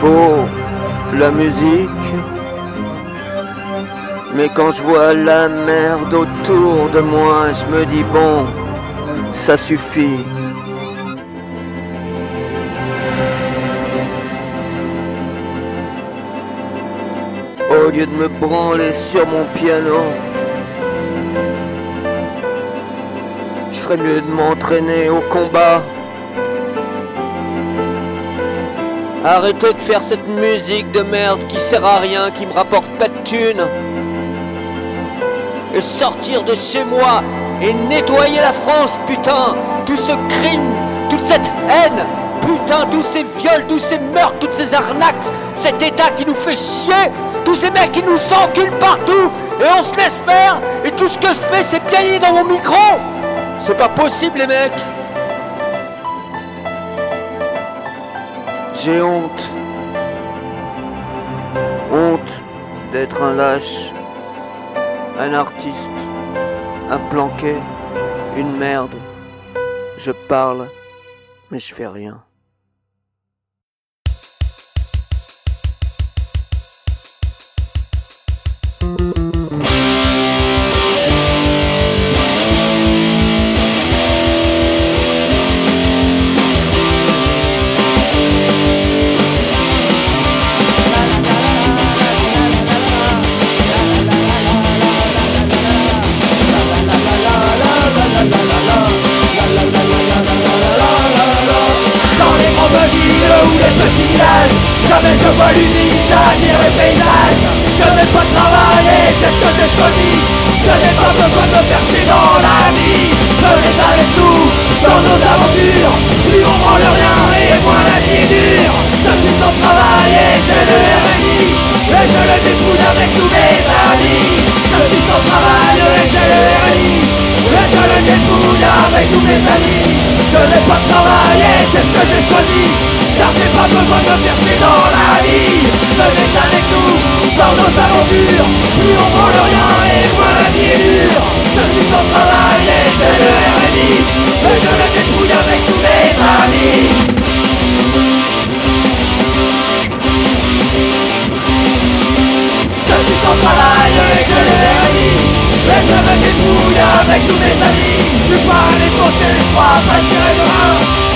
beau, la musique. Mais quand je vois la merde autour de moi, je me dis bon, ça suffit. Au lieu de me branler sur mon piano, je ferais mieux de m'entraîner au combat. Arrêtez de faire cette musique de merde qui sert à rien, qui me rapporte pas de thunes. Et sortir de chez moi et nettoyer la France, putain. Tout ce crime, toute cette haine, putain, tous ces viols, tous ces meurtres, toutes ces arnaques, cet état qui nous fait chier, tous ces mecs qui nous enculent partout, et on se laisse faire, et tout ce que je fais c'est piailler dans mon micro. C'est pas possible les mecs J'ai honte. Honte d'être un lâche, un artiste, un planqué, une merde. Je parle, mais je fais rien. On moins la vie dure Je suis sans travail et j'ai le RNI Et je le dépouille avec tous mes amis Je suis sans travail et je le RNI Et je me débrouille avec tous mes amis Je suis pas allé bosser, je crois pas tirer de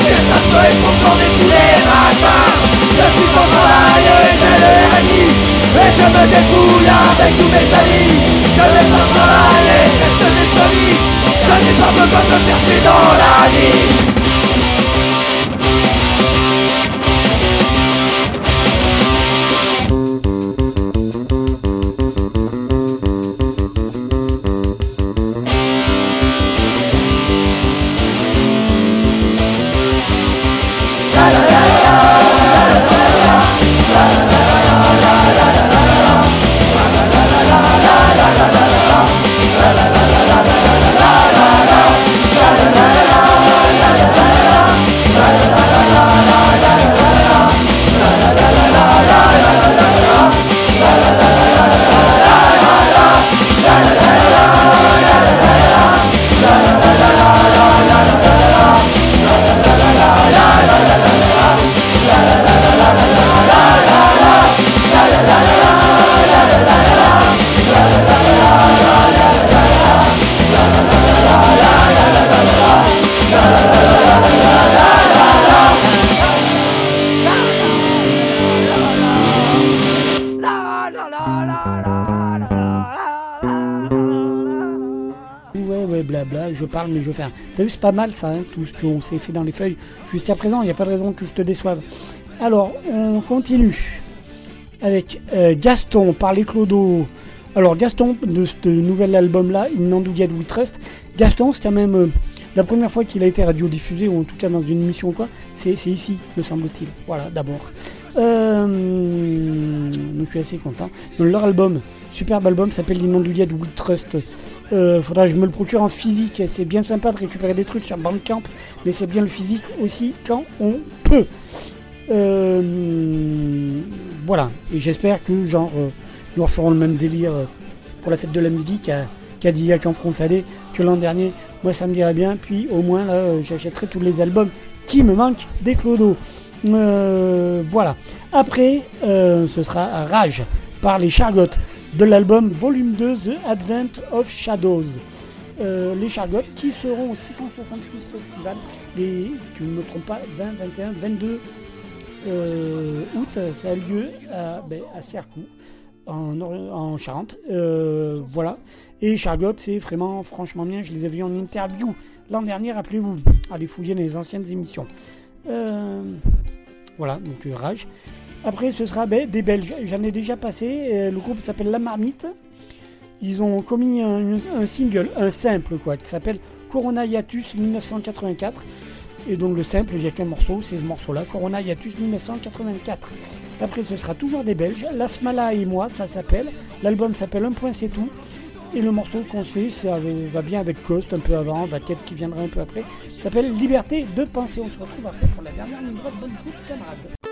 Et ça se être planter tous les matins Je suis sans travail et j'ai le RNI Et je me débrouille avec tous mes amis. Je pas de travail et que j'ai choisi Je n'ai pas besoin de me faire chier dans la vie je fais rien. T'as vu, c'est pas mal ça, hein, tout ce qu'on s'est fait dans les feuilles jusqu'à présent, il n'y a pas de raison que je te déçoive. Alors, on continue avec euh, Gaston par les Clodo. Alors, Gaston, de ce nouvel album-là, In Nandougat We Trust, Gaston, c'est quand même euh, la première fois qu'il a été radiodiffusé, ou en tout cas dans une émission ou quoi, c'est ici, me semble-t-il. Voilà, d'abord. Euh, je suis assez content. Leur album, superbe album, s'appelle L'Inondouillade We Trust. Euh, faudra que je me le procure en physique. C'est bien sympa de récupérer des trucs sur Bandcamp, mais c'est bien le physique aussi quand on peut. Euh, voilà. Et j'espère que genre euh, nous referons le même délire euh, pour la fête de la musique à Cadillac en Fronçadé que l'an dernier. Moi ça me dirait bien. Puis au moins là euh, j'achèterai tous les albums qui me manquent des Clodo. Euh, voilà. Après, ce sera Rage par les Chargottes de l'album Volume 2 The Advent of Shadows. Euh, les Chargottes qui seront au 666 Festival, les, je ne me trompe pas, 20, 21, 22 euh, août, ça a lieu à, ben, à Cercou, en, Charente. Euh, voilà. Et Chargotte, c'est vraiment franchement bien. Je les ai vus en interview l'an dernier, rappelez-vous. Allez fouiller les anciennes émissions. Euh, voilà, donc Rage. Après, ce sera ben, des Belges. J'en ai déjà passé. euh, le groupe s'appelle La Marmite. Ils ont commis un, single, un simple, quoi, qui s'appelle Corona Hiatus 1984. Et donc le simple, il n'y a qu'un morceau, c'est ce morceau-là, Corona Hiatus 1984. Après, ce sera toujours des Belges. Lasmala et moi, ça s'appelle. L'album s'appelle Un point, c'est tout. Et le morceau qu'on fait, ça va bien avec Coast un peu avant, Vaquette qui viendra un peu après. Ça s'appelle Liberté de penser. On se retrouve après pour la dernière ligne. Bonne écoute, camarades.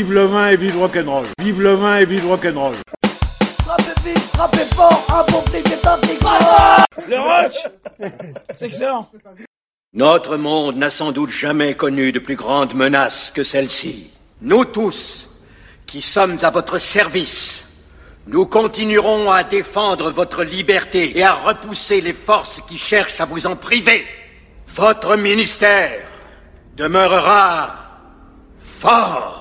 Vive le vin et vive le rock'n'roll. Vive le vin et vive le rock'n'roll. Frappez vite, frappez fort, un bon flic est un flic. Le rock C'est excellent Notre monde n'a sans doute jamais connu de plus grande menace que celle-ci. Nous tous, qui sommes à votre service, nous continuerons à défendre votre liberté et à repousser les forces qui cherchent à vous en priver. Votre ministère demeurera fort.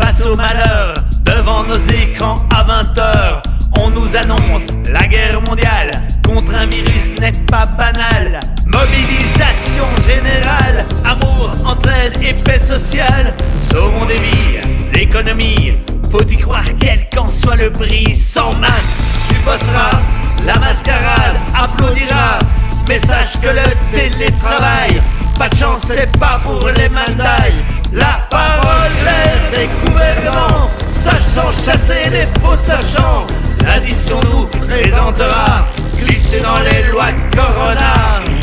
Face au malheur devant nos écrans à 20h. On nous annonce la guerre mondiale contre un virus n'est pas banal. Mobilisation générale, amour, entraide et paix sociale. Sauvons des vies, l'économie. Faut y croire quel qu'en soit le prix. Sans masque, tu bosseras. La mascarade applaudira. Mais sache que le télétravail, pas de chance, c'est pas pour les mandailles. La parole l'air des gouvernements, sachant chasser les faux sachants. L'addition nous présentera, glisser dans les lois de Corona.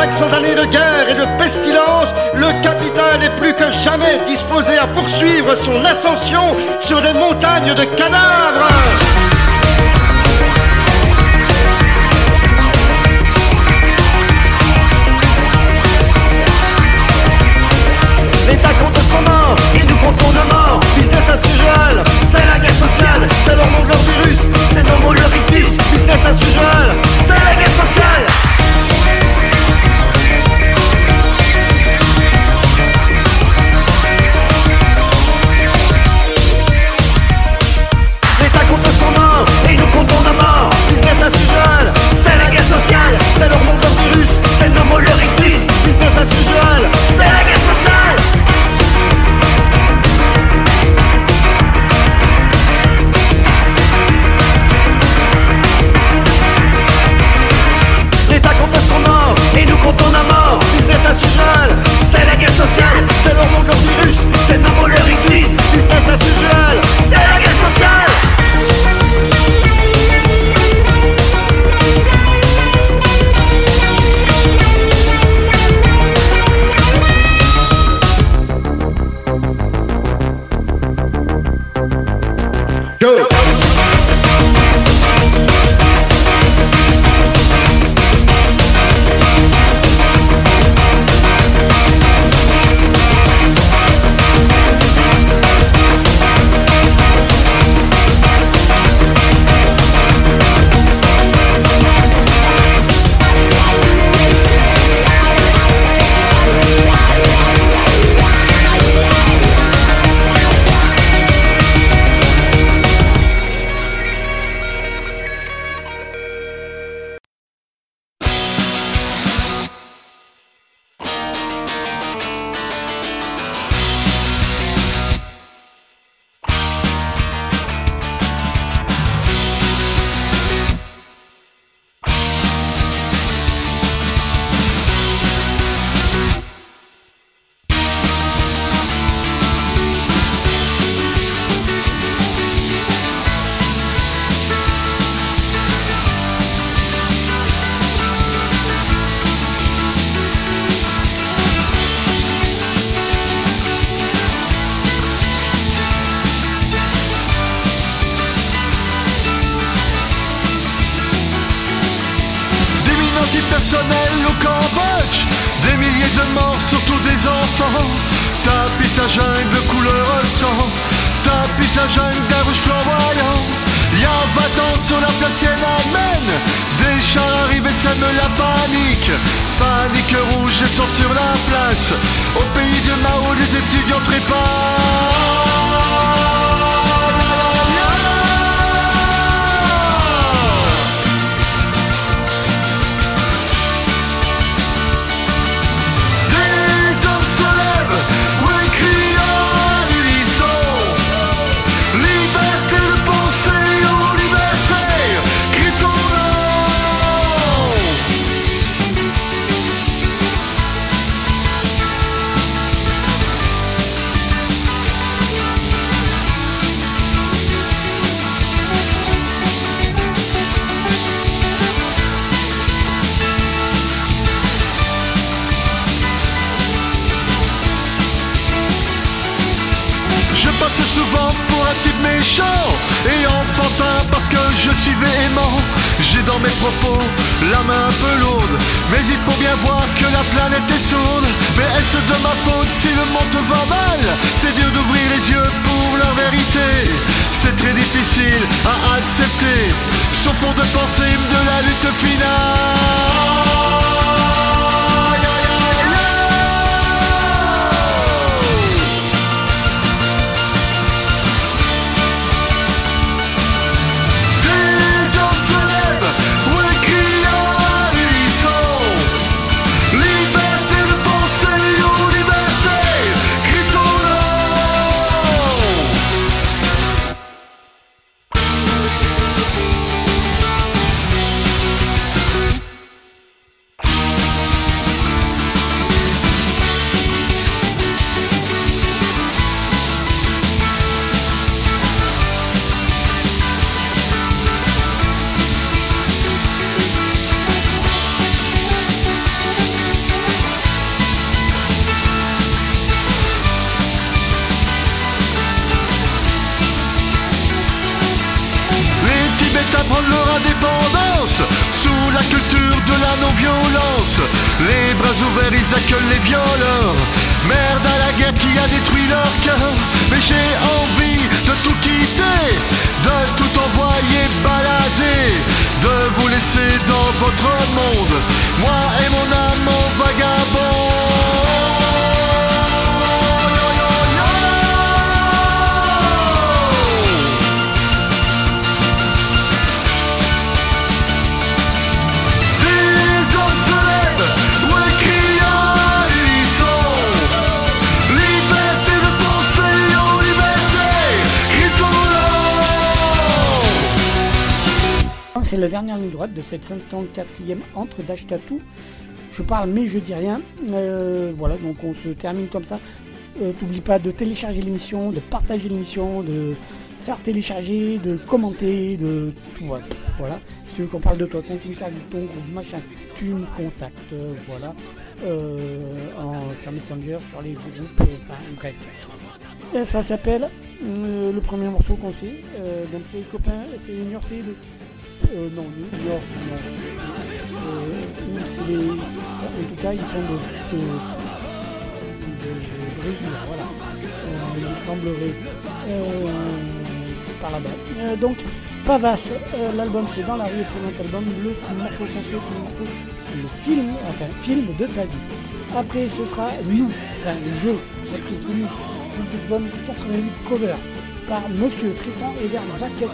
500 années de guerre et de pestilence, le capital est plus que jamais disposé à poursuivre son ascension sur des montagnes de cadavres. L'État compte son mort, et nous comptons nos morts. Business as usual, c'est la guerre sociale, c'est leur monde, leur virus, c'est nos mots, leur. Business as usual, c'est la guerre sociale. Souvent pour un type méchant et enfantin parce que je suis véhément. J'ai dans mes propos la main un peu lourde, mais il faut bien voir que la planète est sourde. Mais est-ce de ma faute si le monde va mal? C'est dur d'ouvrir les yeux pour la vérité. C'est très difficile à accepter. Son fond de pensée de la lutte finale. Cette 54e entre d'Ashkatu. Je parle mais je dis rien. Euh, voilà, donc on se termine comme ça. Euh, N'oublie pas de télécharger l'émission, de partager l'émission, de faire télécharger, de commenter, de tout. Voilà. voilà. Si tu veux qu'on parle de toi, continue de ton groupe, machin, tu me contactes. voilà. Euh, en, sur Messenger, sur les groupes, euh, enfin bref. Ça s'appelle le premier morceau qu'on fait. donc c'est les copains, c'est une de. Euh, non, New York, non. Euh, c'est les. En tout cas, ils sont de. de, de- de voilà. Euh, il semblerait. Euh, par là-bas. Euh, donc, Pavas, euh, l'album c'est Dans la rue, excellent album. Le qu'on fait, c'est morceau, le film, enfin, film de ta vie. Après, ce sera nous, enfin, le jeu, c'est album 88 cover par Monsieur Tristan Eder Jaquette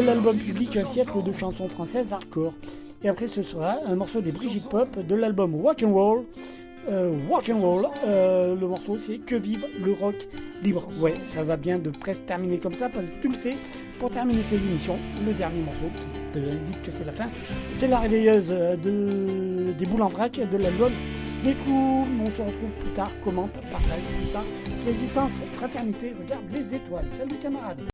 l'album public Un siècle de chansons françaises hardcore. Et après, ce sera un morceau des Brigitte Pop de l'album Rock and Roll. Euh, rock and Roll, euh, le morceau c'est Que vive le rock libre. Ouais, ça va bien de presque terminer comme ça parce que tu le sais, pour terminer ces émissions, le dernier morceau qui te indique que c'est la fin, c'est la réveilleuse euh, de, des boules en vrac de l'album des clous. On se retrouve plus tard, commente, partage, tout ça. Résistance, fraternité, regarde les étoiles. Salut camarades.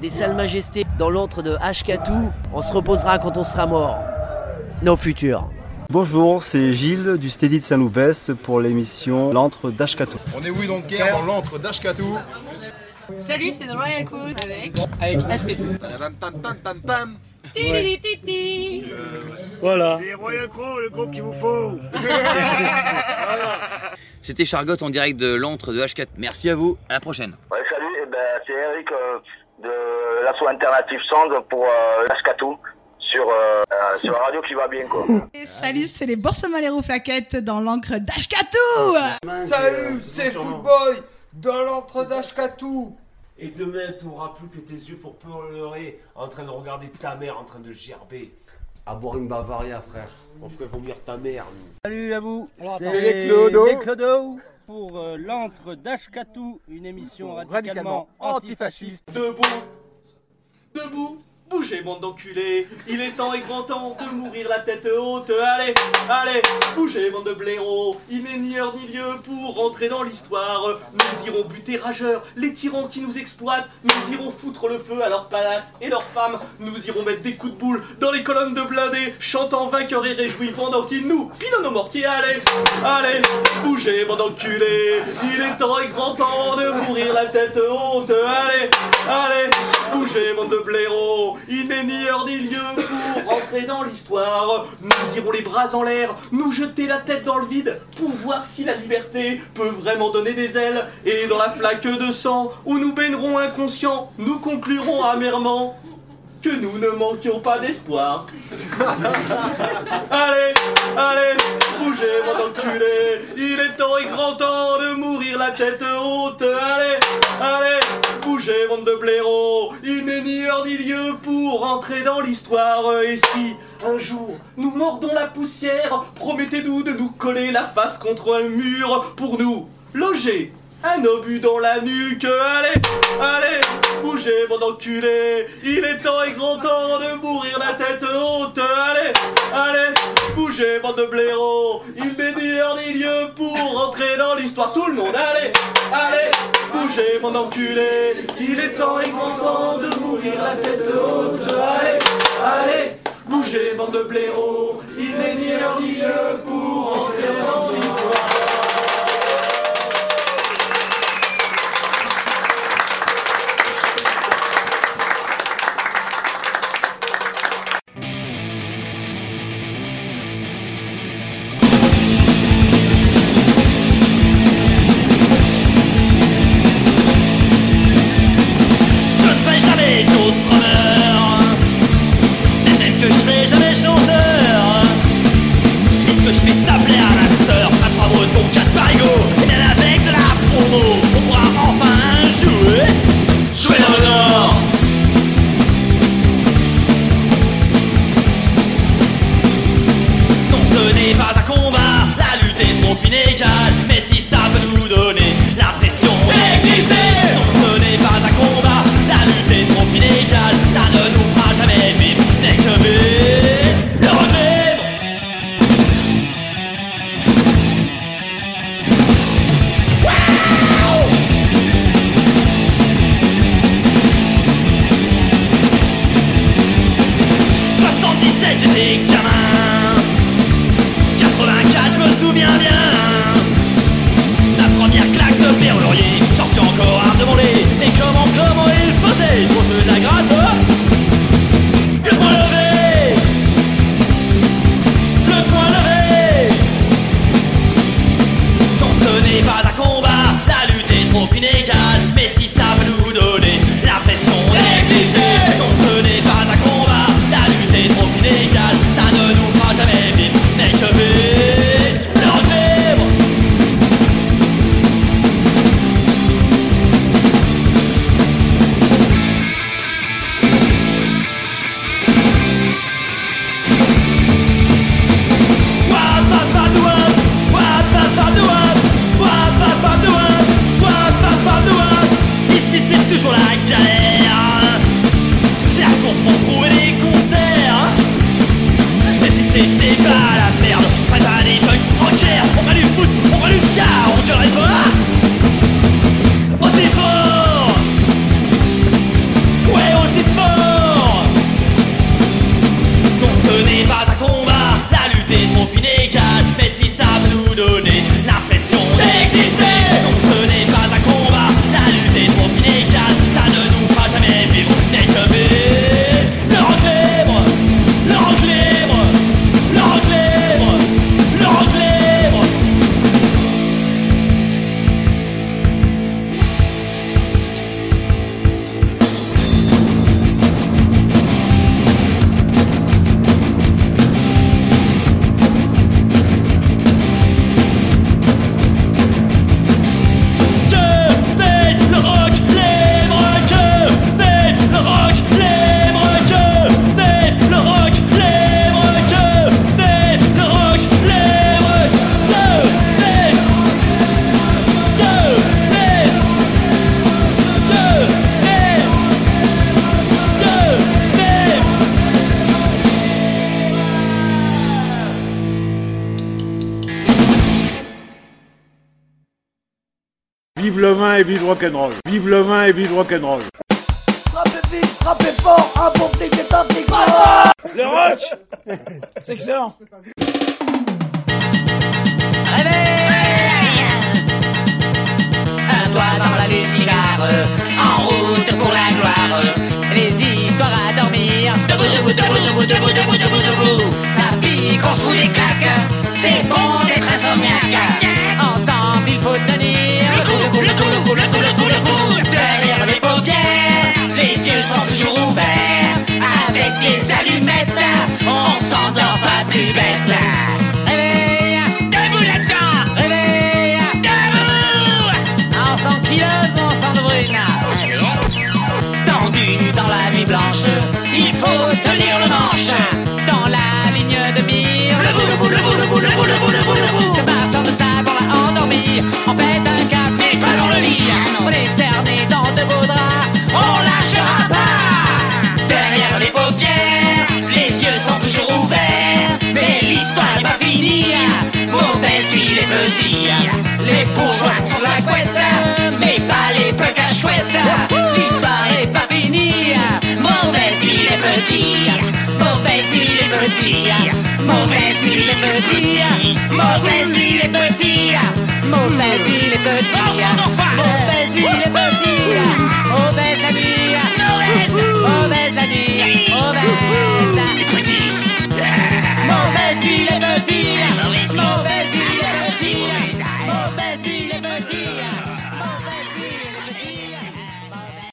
Des Salles Majestés dans l'antre de Ashkatou. On se reposera quand on sera mort. Nos futurs. Bonjour, c'est Gilles du Steady de Saint-Loupès pour l'émission L'antre d'Ashkatou. On est oui donc guerre dans l'antre d'Ashkatou. Salut, c'est The Royal Crew avec avec Ashketou. Pam pam pam pam pam. Titi, titi. Voilà. Les Royal Crow, le groupe qu'il vous faut. (laughs) C'était Chargotte en direct de l'antre de H4. Merci à vous, à la prochaine. Ouais, salut, eh ben, c'est Eric euh, de l'asso Alternative Sound pour euh, Lascatou sur, euh, euh, sur la radio qui va bien quoi. Et salut, c'est les Boursemaleros Flaquettes dans l'encre d'Ashkatou Salut, c'est Footboy dans l'antre d'Ashkatou. Et demain, tu n'auras plus que tes yeux pour pleurer en train de regarder ta mère en train de gerber. À boire une Bavaria, frère. On ferait vomir ta mère, nous. Salut à vous. C'est les Clodo. Les Clodo pour euh, l'antre d'Ashkatou, une émission radicalement, Radicalement antifasciste. Debout, debout, bougez bande d'enculés. Il est temps et grand temps de mourir la tête haute. Allez, allez, bougez bande de blaireaux. Il n'est ni heure ni lieu pour rentrer dans l'histoire. Nous irons buter rageurs, les tyrans qui nous exploitent. Nous irons foutre le feu à leurs palaces et leurs femmes. Nous irons mettre des coups de boule dans les colonnes de blindés Chantant vainqueurs et réjouis pendant qu'ils nous pilonnent nos mortiers Allez, allez, bougez bande d'enculés. Il est temps et grand temps de mourir la tête haute. Allez, allez, bougez bande de blaireaux Il n'est ni heure ni lieu pour (laughs) rentrer dans l'histoire. Nous irons les bras en l'air, nous jeter la tête dans le vide Pour voir si la liberté peut vraiment donner des ailes. Et dans la flaque de sang où nous baignerons inconscients Nous conclurons amèrement que nous ne manquions pas d'espoir. (laughs) allez, allez, bougez mon enculé, il est temps et grand temps de mourir la tête haute. Allez, allez, bougez bande de blaireaux, il n'est ni heure ni lieu pour entrer dans l'histoire. Et si un jour nous mordons la poussière, promettez-nous de nous coller la face contre un mur pour nous loger un obus dans la nuque, allez, allez, bougez mon enculé, il est temps et grand temps de mourir la tête haute, allez, allez, bougez bande de blaireaux, il n'est ni heure ni lieu pour rentrer dans l'histoire, tout le monde, allez, allez, bougez mon enculé, il est temps et grand temps de mourir la tête haute, allez, allez, bougez bande de blaireaux, il n'est ni heure ni lieu pour rentrer dans l'histoire. Rock'n'roll. Vive le vin et vive rock'n'roll. Frappez vite, frappez fort, un bon flic est un flic Le rock C'est excellent Un doigt dans la lune cigare, en route pour la gloire. Les histoires à dormir, debout, debout, debout, debout, debout, debout, debout, debout. Ça pique, on se fout des claques, c'est bon d'être insomniaque. Ensemble, il faut tenir coup, le coup, le coup, le coup, le coup. Sont toujours ouverts. Avec des allumettes, partia, mauvaise il est mauvaise il est mauvaise il est mauvaise il est mauvaise la vie,